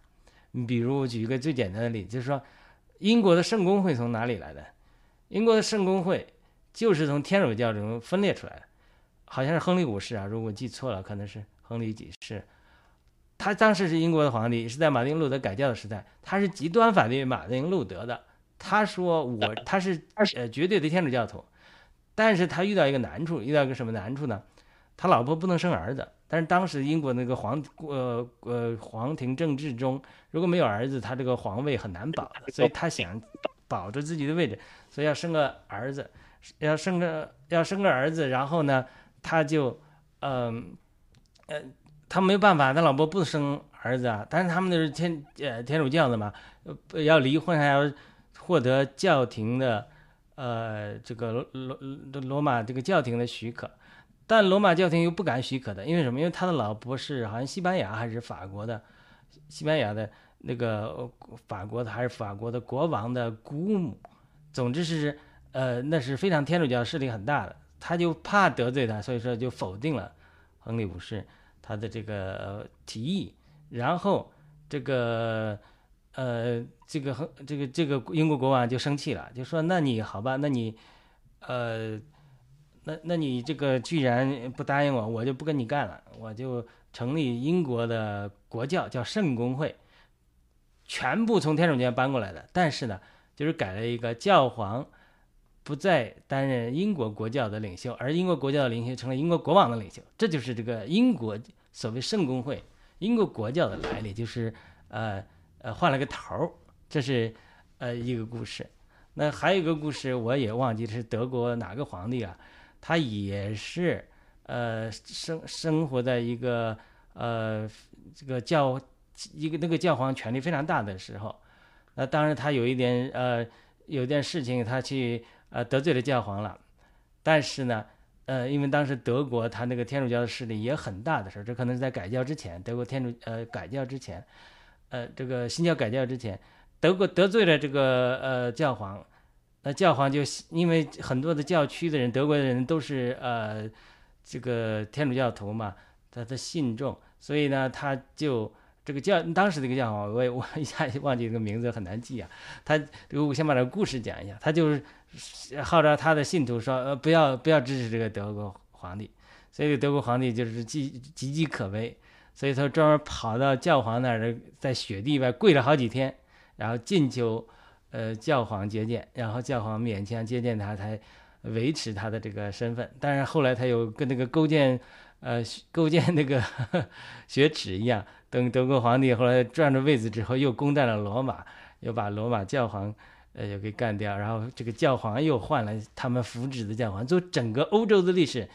Speaker 2: 你比如举一个最简单的例子，就是说英国的圣公会从哪里来的？英国的圣公会就是从天主教中分裂出来的，好像是亨利五世啊，如果记错了，可能是亨利几世。他当时是英国的皇帝，是在马丁路德改教的时代，他是极端反对马丁路德的。他说：“我他是呃绝对的天主教徒，但是他遇到一个难处，遇到一个什么难处呢？他老婆不能生儿子，但是当时英国那个皇呃呃皇庭政治中，如果没有儿子，他这个皇位很难保的，所以他想保住自己的位置，所以要生个儿子，要生个要生个儿子，然后呢，他就嗯呃他没有办法，他老婆不生儿子啊，但是他们那是天呃天主教的嘛，要离婚还要。”获得教廷的，呃，这个罗罗罗马这个教廷的许可，但罗马教廷又不敢许可的，因为什么？因为他的老婆是好像西班牙还是法国的，西班牙的那个法国的还是法国的国王的姑母，总之是，呃，那是非常天主教势力很大的，他就怕得罪他，所以说就否定了亨利五世他的这个提议，然后这个。呃，这个和这个这个英国国王就生气了，就说：“那你好吧，那你，呃，那那你这个居然不答应我，我就不跟你干了，我就成立英国的国教，叫圣公会，全部从天主教搬过来的。但是呢，就是改了一个教皇不再担任英国国教的领袖，而英国国教的领袖成了英国国王的领袖。这就是这个英国所谓圣公会，英国国教的来历，就是呃。”呃，换了个头儿，这是呃一个故事。那还有一个故事，我也忘记是德国哪个皇帝了。他也是呃生生活在一个呃这个教一个那个教皇权力非常大的时候。那当然他有一点呃有件事情，他去呃得罪了教皇了。但是呢，呃，因为当时德国他那个天主教的势力也很大的时候，这可能是在改教之前，德国天主呃改教之前，呃这个新教改教之前，德国得罪了这个呃教皇，那教皇就因为很多的教区的人，德国的人都是呃这个天主教徒嘛，他的信众，所以呢他就。这个教当时这个教皇，我也我一下忘记这个名字，很难记啊。他，我先把这个故事讲一下。他就是号召他的信徒说，呃，不要不要支持这个德国皇帝。所以德国皇帝就是岌岌岌可危，所以他专门跑到教皇那儿，在雪地外跪了好几天，然后进求呃教皇接见，然后教皇勉强接见他，才维持他的这个身份。但是后来他又跟那个勾践，呃，勾践那个 雪耻一样。等德国皇帝后来转着位子之后，又攻占了罗马，又把罗马教皇，呃，又给干掉。然后这个教皇又换了他们扶植的教皇。就整个欧洲的历史，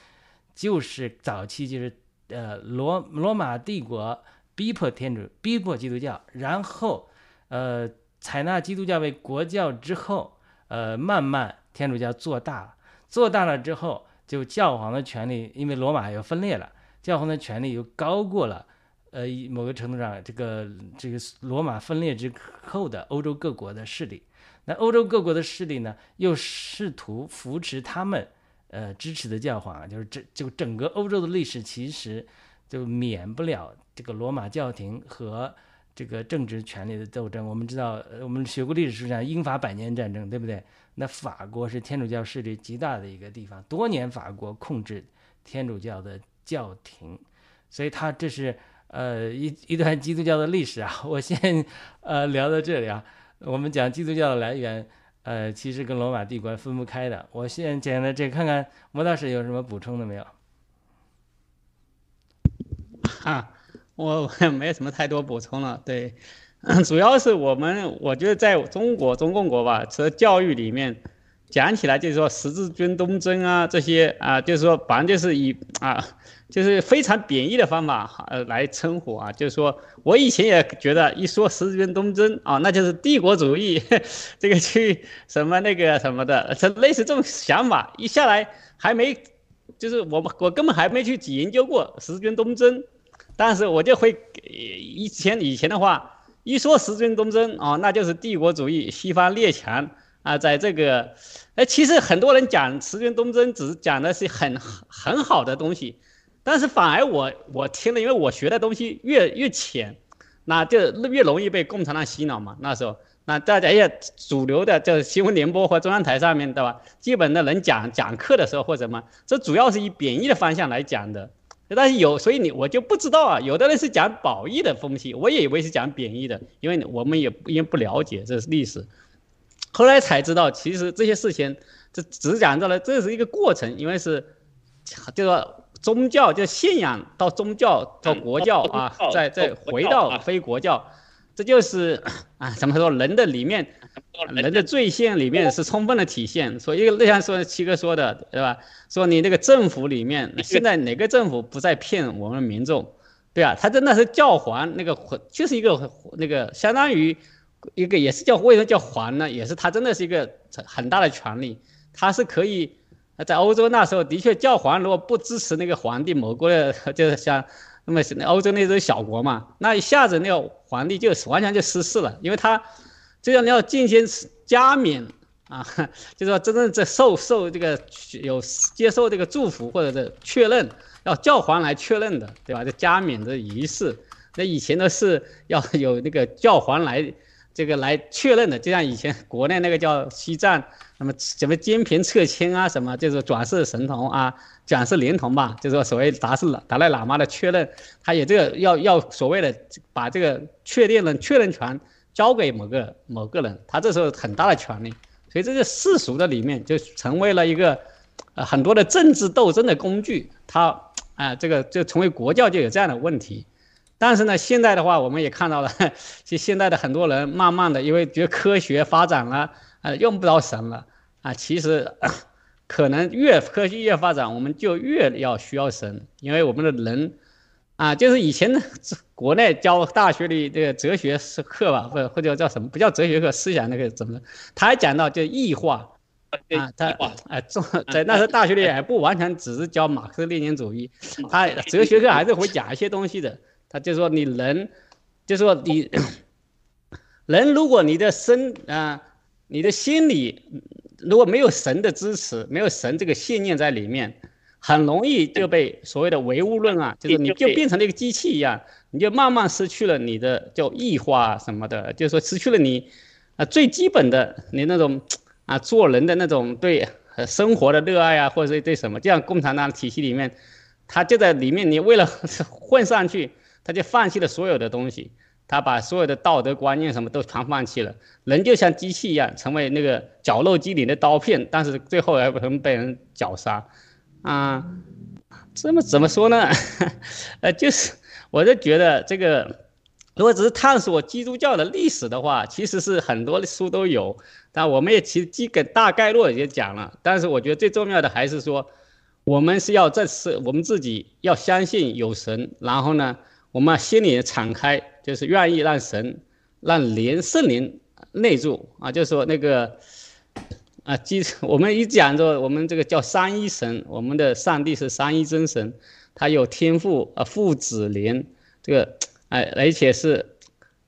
Speaker 2: 就是早期就是呃罗罗马帝国逼迫天主，逼迫基督教，然后呃采纳基督教为国教之后，呃慢慢天主教做大了，做大了之后，就教皇的权力，因为罗马又分裂了，教皇的权力又高过了。呃，某个程度上，这个这个罗马分裂之后的欧洲各国的势力，那欧洲各国的势力呢，又试图扶持他们，呃，支持的教皇，就是这就整个欧洲的历史其实就免不了这个罗马教廷和这个政治权力的斗争。我们知道，我们学过历史书上英法百年战争，对不对？那法国是天主教势力极大的一个地方，多年法国控制天主教的教廷，所以他这是。呃，一一段基督教的历史啊，我先呃聊到这里啊。我们讲基督教的来源，呃，其实跟罗马帝国分不开的。我先讲的这，看看魔道士有什么补充的没有？
Speaker 4: 哈，我也 没什么太多补充了。对，主要是我们我觉得在中国中共国吧，这教育里面讲起来就是说十字军东征啊这些啊，就是说反正就是以啊。就是非常贬义的方法，呃，来称呼啊，就是说我以前也觉得一说十字军东征啊，那就是帝国主义，这个去什么那个什么的，这类似这种想法一下来还没，就是我们我根本还没去研究过十字军东征，但是我就会以前以前的话一说十字军东征啊，那就是帝国主义西方列强啊，在这个，哎，其实很多人讲十字军东征只是讲的是很很好的东西。但是反而我我听了，因为我学的东西越越浅，那就越容易被共产党洗脑嘛。那时候，那大家也主流的就是新闻联播或中央台上面对吧？基本的人讲讲课的时候或什么，这主要是以贬义的方向来讲的。但是有，所以你我就不知道啊。有的人是讲褒义的风气，我也以为是讲贬义的，因为我们也因为不了解这是历史。后来才知道，其实这些事情这只讲到了这是一个过程，因为是就说。宗教就信仰到宗教到国教啊，再再回到非国教，这就是 啊怎么说人的里面，人的罪性里面是充分的体现。所以就像说七哥说的对吧？说你那个政府里面，现在哪个政府不在骗我们民众？对啊，他真的是教皇那个就是一个那个相当于一个也是叫为什么叫皇呢？也是他真的是一个很大的权力，他是可以。在欧洲那时候，的确教皇如果不支持那个皇帝，某国的 就是像那么欧洲那种小国嘛，那一下子那个皇帝就完全就失势了，因为他这样你要进行加冕啊，就是说真正在受受这个有接受这个祝福或者是确认，要教皇来确认的，对吧？这加冕的仪式，那以前都是要有那个教皇来。这个来确认的，就像以前国内那个叫西藏，那么什么金瓶撤签啊，什么就是转世神童啊，转世灵童吧，就是说所谓达是达赖喇嘛的确认，他也这个要要所谓的把这个确定的确认权交给某个某个人，他这时候很大的权利，所以这个世俗的里面就成为了一个很多的政治斗争的工具，他啊这个就成为国教就有这样的问题。但是呢，现在的话，我们也看到了，就现在的很多人慢慢的，因为觉得科学发展了，呃，用不着神了，啊，其实可能越科学越发展，我们就越要需要神，因为我们的人，啊，就是以前国内教大学里这个哲学课吧，或者或者叫什么，不叫哲学课，思想那个怎么，他还讲到就异化，啊，他啊，中在那时候大学里还不完全只是教马克思列宁主义，他哲学课还是会 讲一些东西的。他就说你人，就说你人，如果你的身啊，你的心里如果没有神的支持，没有神这个信念在里面，很容易就被所谓的唯物论啊，就是你就变成了一个机器一样，你就慢慢失去了你的叫异化什么的，就是说失去了你啊最基本的你那种啊做人的那种对生活的热爱啊，或者是对什么，这样共产党体系里面，他就在里面，你为了 混上去。他就放弃了所有的东西，他把所有的道德观念什么都全放弃了。人就像机器一样，成为那个绞肉机里的刀片，但是最后还不能被人绞杀。啊，这么怎么说呢？呃，就是我就觉得这个，如果只是探索基督教的历史的话，其实是很多的书都有，但我们也其实基本大概率也讲了。但是我觉得最重要的还是说，我们是要这次我们自己要相信有神，然后呢？我们心里敞开，就是愿意让神、让灵、圣灵内住啊，就是说那个啊，基 我们一讲着我们这个叫三一神，我们的上帝是三一真神，他有天赋啊，父子灵，这个哎，而且是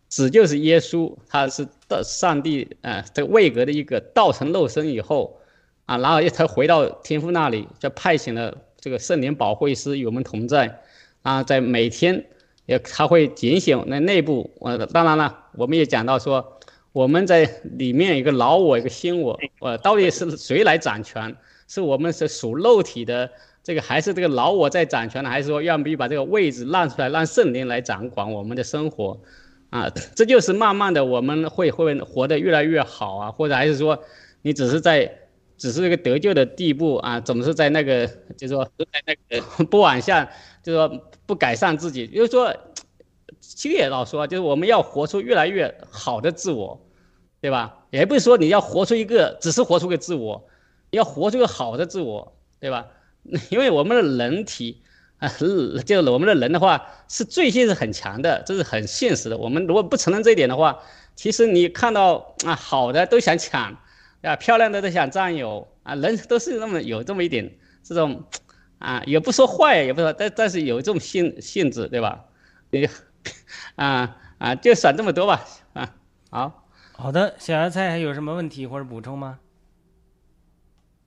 Speaker 4: 子就是耶稣，他是的上帝啊，这个位格的一个道成肉身以后啊，然后又他回到天父那里，就派遣了这个圣灵保惠师与我们同在啊，在每天。也他会警醒那内部，呃，当然了，我们也讲到说，我们在里面一个老我，一个新我，呃，到底是谁来掌权？是我们是属肉体的这个，还是这个老我在掌权呢？还是说愿不愿意把这个位置让出来，让圣灵来掌管我们的生活？啊，这就是慢慢的我们会会活得越来越好啊，或者还是说，你只是在只是一个得救的地步啊，总是在那个，就是说 不往下，就是说。不改善自己，就是说，其实也老说，就是我们要活出越来越好的自我，对吧？也不是说你要活出一个，只是活出个自我，要活出个好的自我，对吧？因为我们的人体啊，就是我们的人的话，是罪性是很强的，这是很现实的。我们如果不承认这一点的话，其实你看到啊好的都想抢，啊漂亮的都想占有啊，人都是那么有这么一点这种。啊，也不说坏，也不说，但但是有这种性性质，对吧？你，啊啊，就算这么多吧。啊，好
Speaker 2: 好的，小芽菜还有什么问题或者补充吗？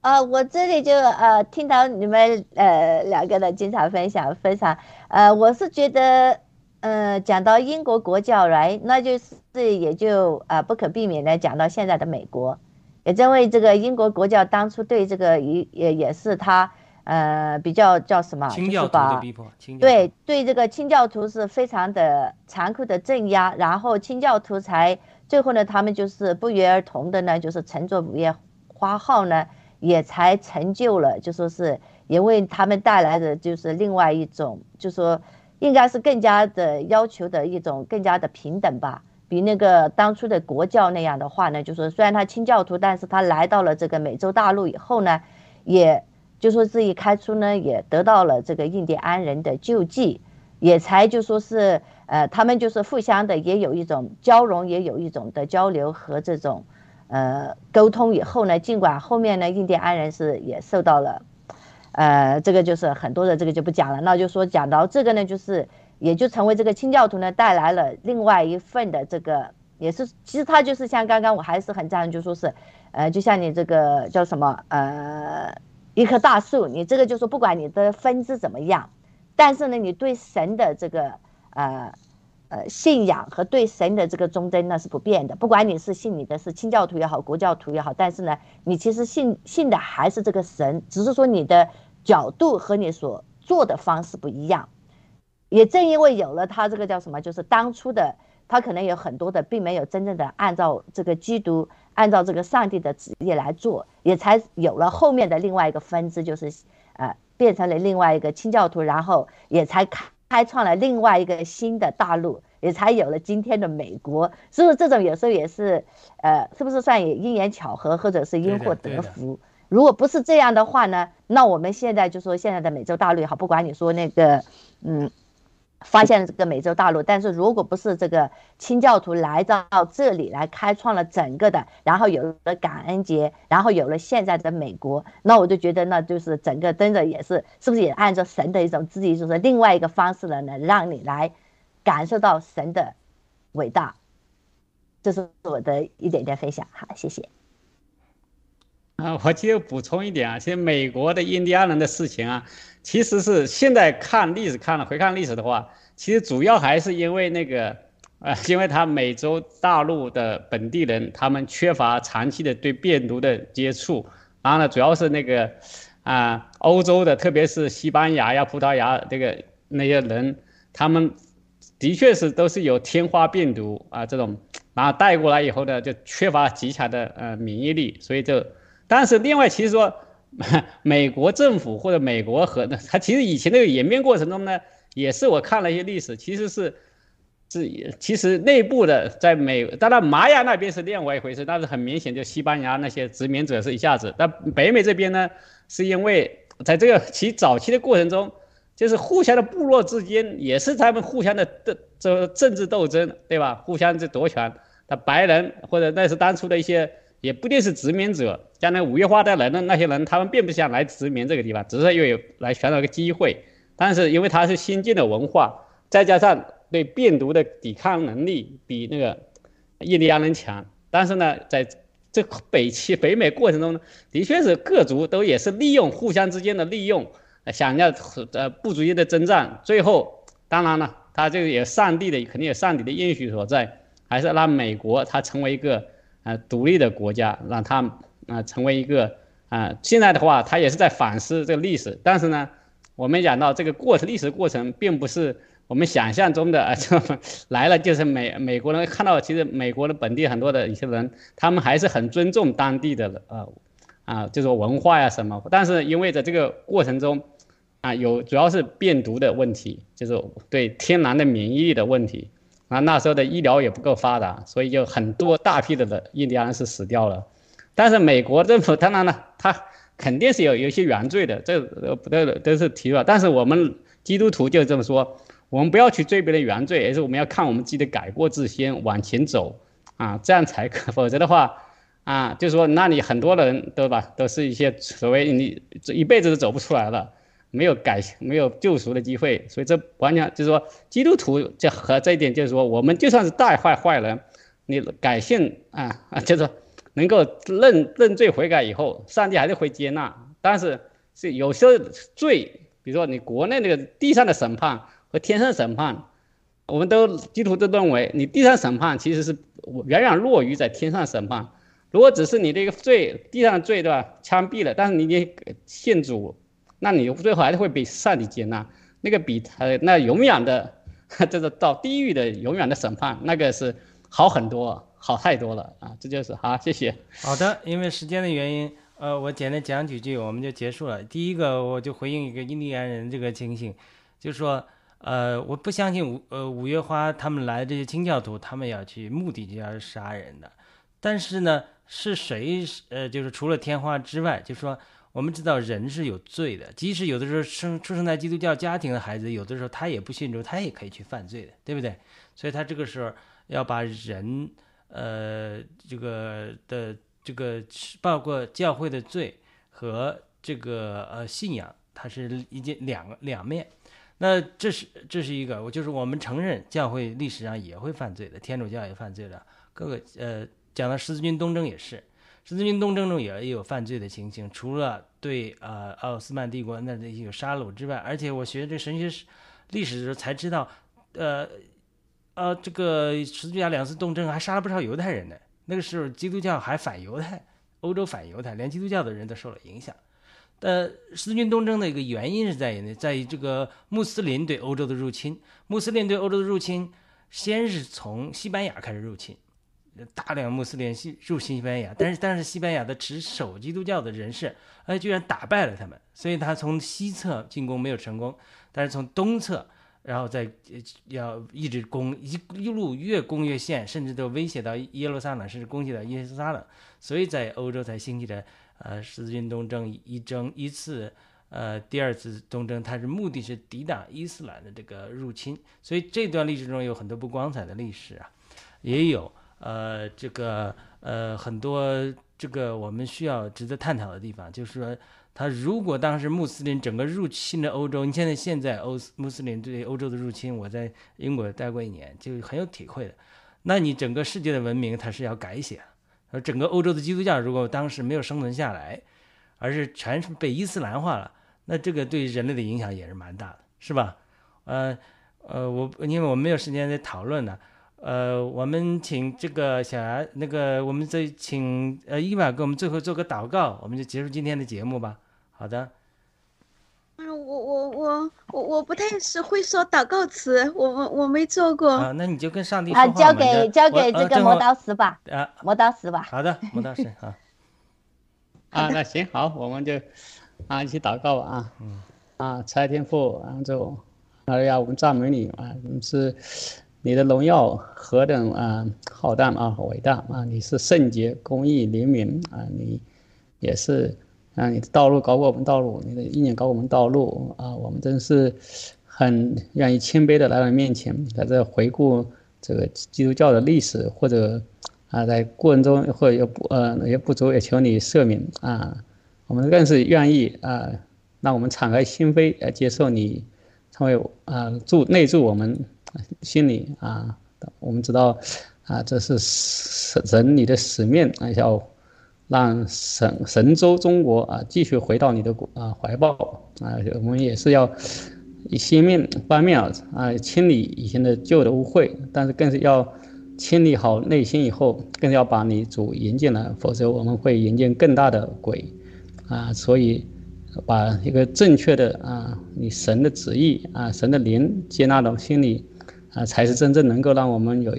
Speaker 3: 呃，我这里就呃听到你们呃两个的经常分享分享，呃，我是觉得，呃，讲到英国国教来，那就是也就呃不可避免的讲到现在的美国，也因为这个英国国教当初对这个也也也是他。呃，比较叫什么？
Speaker 2: 清教徒的逼迫，
Speaker 3: 对对，这个清教徒是非常的残酷的镇压，然后清教徒才最后呢，他们就是不约而同的呢，就是乘坐五月花号呢，也才成就了，就说是也为他们带来的就是另外一种，就说应该是更加的要求的一种更加的平等吧，比那个当初的国教那样的话呢，就说虽然他清教徒，但是他来到了这个美洲大陆以后呢，也。就说这一开出呢，也得到了这个印第安人的救济，也才就说是呃，他们就是互相的也有一种交融，也有一种的交流和这种呃沟通。以后呢，尽管后面呢，印第安人是也受到了，呃，这个就是很多的这个就不讲了。那就说讲到这个呢，就是也就成为这个清教徒呢带来了另外一份的这个，也是其实他就是像刚刚我还是很赞成，就说是呃，就像你这个叫什么呃。一棵大树，你这个就是不管你的分支怎么样，但是呢，你对神的这个呃呃信仰和对神的这个忠贞那是不变的。不管你是信你的是清教徒也好，国教徒也好，但是呢，你其实信信的还是这个神，只是说你的角度和你所做的方式不一样。也正因为有了他这个叫什么，就是当初的他可能有很多的，并没有真正的按照这个基督。按照这个上帝的旨意来做，也才有了后面的另外一个分支，就是，呃，变成了另外一个清教徒，然后也才开开创了另外一个新的大陆，也才有了今天的美国。是不是这种有时候也是，呃，是不是算也因缘巧合，或者是因祸得福？如果不是这样的话呢，那我们现在就说现在的美洲大陆也好，不管你说那个，嗯，发现了这个美洲大陆，但是如果不是这个清教徒来到这里来开创了整个的，然后有了感恩节，然后有了现在的美国，那我就觉得那就是整个真的也是是不是也按照神的一种自己就是另外一个方式了呢，让你来感受到神的伟大，这是我的一点点分享。好，谢谢。
Speaker 4: 啊，我就补充一点啊，其实美国的印第安人的事情啊，其实是现在看历史看了回看历史的话，其实主要还是因为那个，呃，因为他美洲大陆的本地人他们缺乏长期的对病毒的接触，然后呢，主要是那个，啊，欧洲的特别是西班牙呀、葡萄牙这个那些人，他们的确是都是有天花病毒啊这种，然后带过来以后呢，就缺乏极强的呃免疫力，所以就。但是另外，其实说，美国政府或者美国和 它其实以前那个演变过程中呢，也是我看了一些历史，其实是是其实内部的在美，当然玛雅那边是另外一回事，但是很明显就西班牙那些殖民者是一下子，但北美这边呢，是因为在这个其早期的过程中，就是互相的部落之间也是他们互相的的这政治斗争，对吧？互相这夺权，那白人或者那是当初的一些。也不一定是殖民者，将来五月花带来的那些人，他们并不想来殖民这个地方，只是因为来寻找个机会。但是因为它是新进的文化，再加上对病毒的抵抗能力比那个印第安人强，但是呢，在这北期北美过程中呢，的确是各族都也是利用互相之间的利用，想要呃不足意的征战。最后，当然了，他这个也上帝的肯定有上帝的应许所在，还是让美国它成为一个。啊，独立的国家让它啊成为一个啊，现在的话，它也是在反思这个历史。但是呢，我们讲到这个过程，历史过程并不是我们想象中的啊，就来了就是美美国人看到，其实美国的本地很多的一些人，他们还是很尊重当地的呃啊，就是文化呀什么。但是因为在这个过程中啊，有主要是病毒的问题，就是对天然的免疫力的问题。啊，那时候的医疗也不够发达，所以就很多大批的的印第安人是死掉了。但是美国政府当然了，他肯定是有有一些原罪的，这呃不都都是提了。但是我们基督徒就这么说，我们不要去追别人原罪，而是我们要看我们自己的改过自新，往前走啊，这样才可。否则的话，啊，就说那里很多人对吧，都是一些所谓你这一辈子都走不出来了。没有改没有救赎的机会，所以这完全就是说，基督徒这和这一点就是说，我们就算是带坏坏人，你改信啊啊，就是能够认认罪悔改以后，上帝还是会接纳。但是是有时候罪，比如说你国内那个地上的审判和天上审判，我们都基督徒都认为，你地上审判其实是远远弱于在天上审判。如果只是你这个罪，地上的罪对吧，枪毙了，但是你你信主。那你最后还是会被上帝接纳，那个比他那永远的，这 个到地狱的永远的审判，那个是好很多，好太多了啊！这就是好，谢谢。
Speaker 2: 好的，因为时间的原因，呃，我简单讲几句，我们就结束了。第一个，我就回应一个印第安人这个情形，就是说，呃，我不相信五呃五月花他们来的这些清教徒，他们要去目的就要杀人的，但是呢，是谁呃，就是除了天花之外，就说。我们知道人是有罪的，即使有的时候生出生在基督教家庭的孩子，有的时候他也不信主，他也可以去犯罪的，对不对？所以他这个时候要把人，呃，这个的这个包括教会的罪和这个呃信仰，它是一件两个两面。那这是这是一个，我就是我们承认教会历史上也会犯罪的，天主教也犯罪的，各个呃讲到十字军东征也是。十字军东征中也有犯罪的情形，除了对呃奥斯曼帝国那些有杀戮之外，而且我学这神学史历史的时候才知道，呃呃这个十字军两次东征还杀了不少犹太人呢。那个时候基督教还反犹太，欧洲反犹太，连基督教的人都受了影响。呃，十字军东征的一个原因是在于呢，在于这个穆斯林对欧洲的入侵。穆斯林对欧洲的入侵，先是从西班牙开始入侵。大量穆斯林西入侵西班牙，但是但是西班牙的持守基督教的人士，哎，居然打败了他们，所以他从西侧进攻没有成功，但是从东侧，然后再要一直攻一一路越攻越陷，甚至都威胁到耶路撒冷，甚至攻击到耶路撒冷，所以在欧洲才兴起的呃十字军东征一征一次呃第二次东征，它是目的是抵挡伊斯兰的这个入侵，所以这段历史中有很多不光彩的历史啊，也有呃这个呃很多这个我们需要值得探讨的地方，就是说。他如果当时穆斯林整个入侵了欧洲，你现在现在欧穆斯林对欧洲的入侵，我在英国待过一年，就很有体会的。那你整个世界的文明它是要改写，而整个欧洲的基督教如果当时没有生存下来，而是全是被伊斯兰化了，那这个对人类的影响也是蛮大的，是吧？呃呃，我因为我没有时间在讨论呢，呃，我们请这个小牙那个，我们再请呃伊娃给我们最后做个祷告，我们就结束今天的节目吧。好的。
Speaker 1: 嗯，我我我我我不太是会说祷告词，我我我没做过。
Speaker 2: 啊，那你就跟上帝说
Speaker 3: 啊，交给交给这个磨。
Speaker 2: 我
Speaker 3: 刀石吧，
Speaker 2: 啊，
Speaker 3: 磨刀石吧。
Speaker 2: 好的，磨刀石啊。
Speaker 4: 啊，那行好，我们就啊一起祷告吧啊。嗯。啊，慈天父，然后就，哎呀，我们赞美你啊，你是你的荣耀何等啊浩大啊伟大啊！你是圣洁、公义、怜悯啊，你也是啊，你的道路高过我们道路，你的意念高过我们道路啊，我们真是很愿意谦卑的来到你面前，在这回顾这个基督教的历史或者啊，在过程中或者有不呃有不足，也求你赦免啊。我们更是愿意啊，让我们敞开心扉来接受你，成为啊助内助我们心里啊。我们知道啊，这是神你的使命啊，要让神神州中国啊继续回到你的啊怀抱啊。我们也是要以心面方面啊啊清理以前的旧的污秽，但是更是要清理好内心以后，更要把你主迎进来，否则我们会迎进更大的鬼啊。所以把一个正确的啊你神的旨意啊神的灵接纳到心里啊，才是真正能够让我们有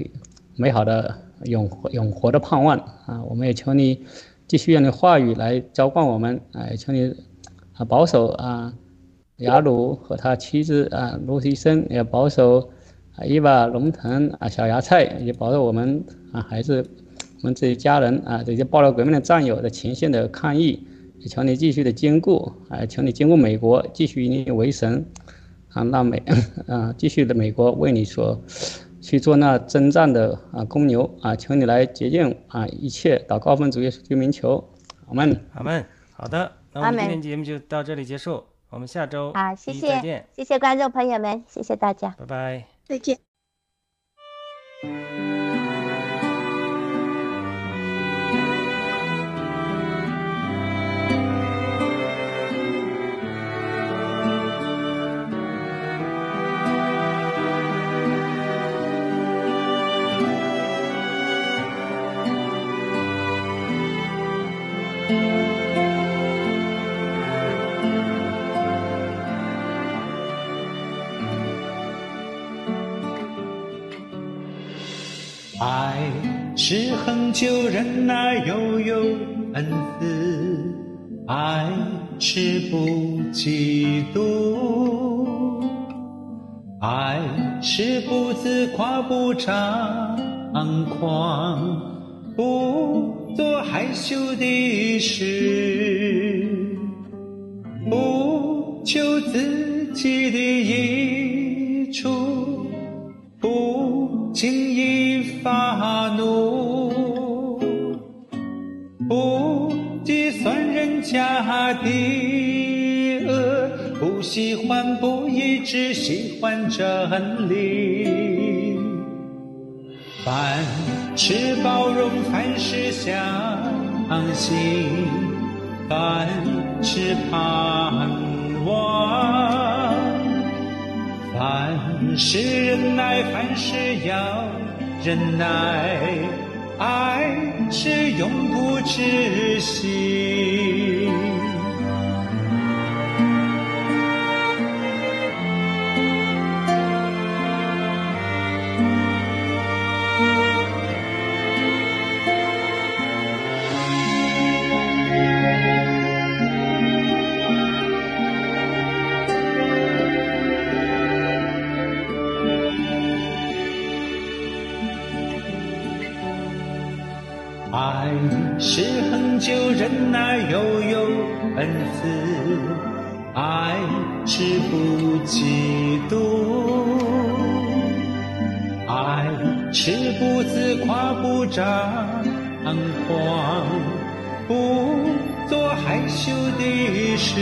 Speaker 4: 美好的永永活的盼望啊。我们也求你继续用你话语来浇灌我们，啊，也求你啊保守啊。雅鲁和他妻子啊，卢医生也保守啊，伊娃、龙腾啊，小芽菜也保守我们啊，孩子，我们这些家人啊，这些爆料革命的战友的前线的抗议，也求你继续的兼顾啊，求你兼顾美国，继续以你为神啊，那美 啊继续的美国为你所去做那征战的啊公牛啊，求你来洁净啊一切，祷告奉主耶稣基督名求，阿门。
Speaker 2: 阿门。好的，那我们今天节目就到这里结束，我们下周
Speaker 3: 啊，谢
Speaker 2: 谢再
Speaker 3: 谢
Speaker 2: 见，，
Speaker 3: 谢谢观众朋友们，谢谢大家。
Speaker 2: 拜拜。
Speaker 1: 再见。
Speaker 6: 恒久忍耐，又有恩慈；爱是不嫉妒；爱是不自夸，不张狂，不做害羞的事，不求自己的益处。不轻易发怒，不计算人家的恶，不喜欢不义，只喜欢真理。凡事包容，凡事相信，凡事盼望。凡事忍耐，凡事要忍耐，爱是永不止息。是恒久忍耐，又有恩慈；爱是不嫉妒，爱是不自夸不张狂，不做害羞的事，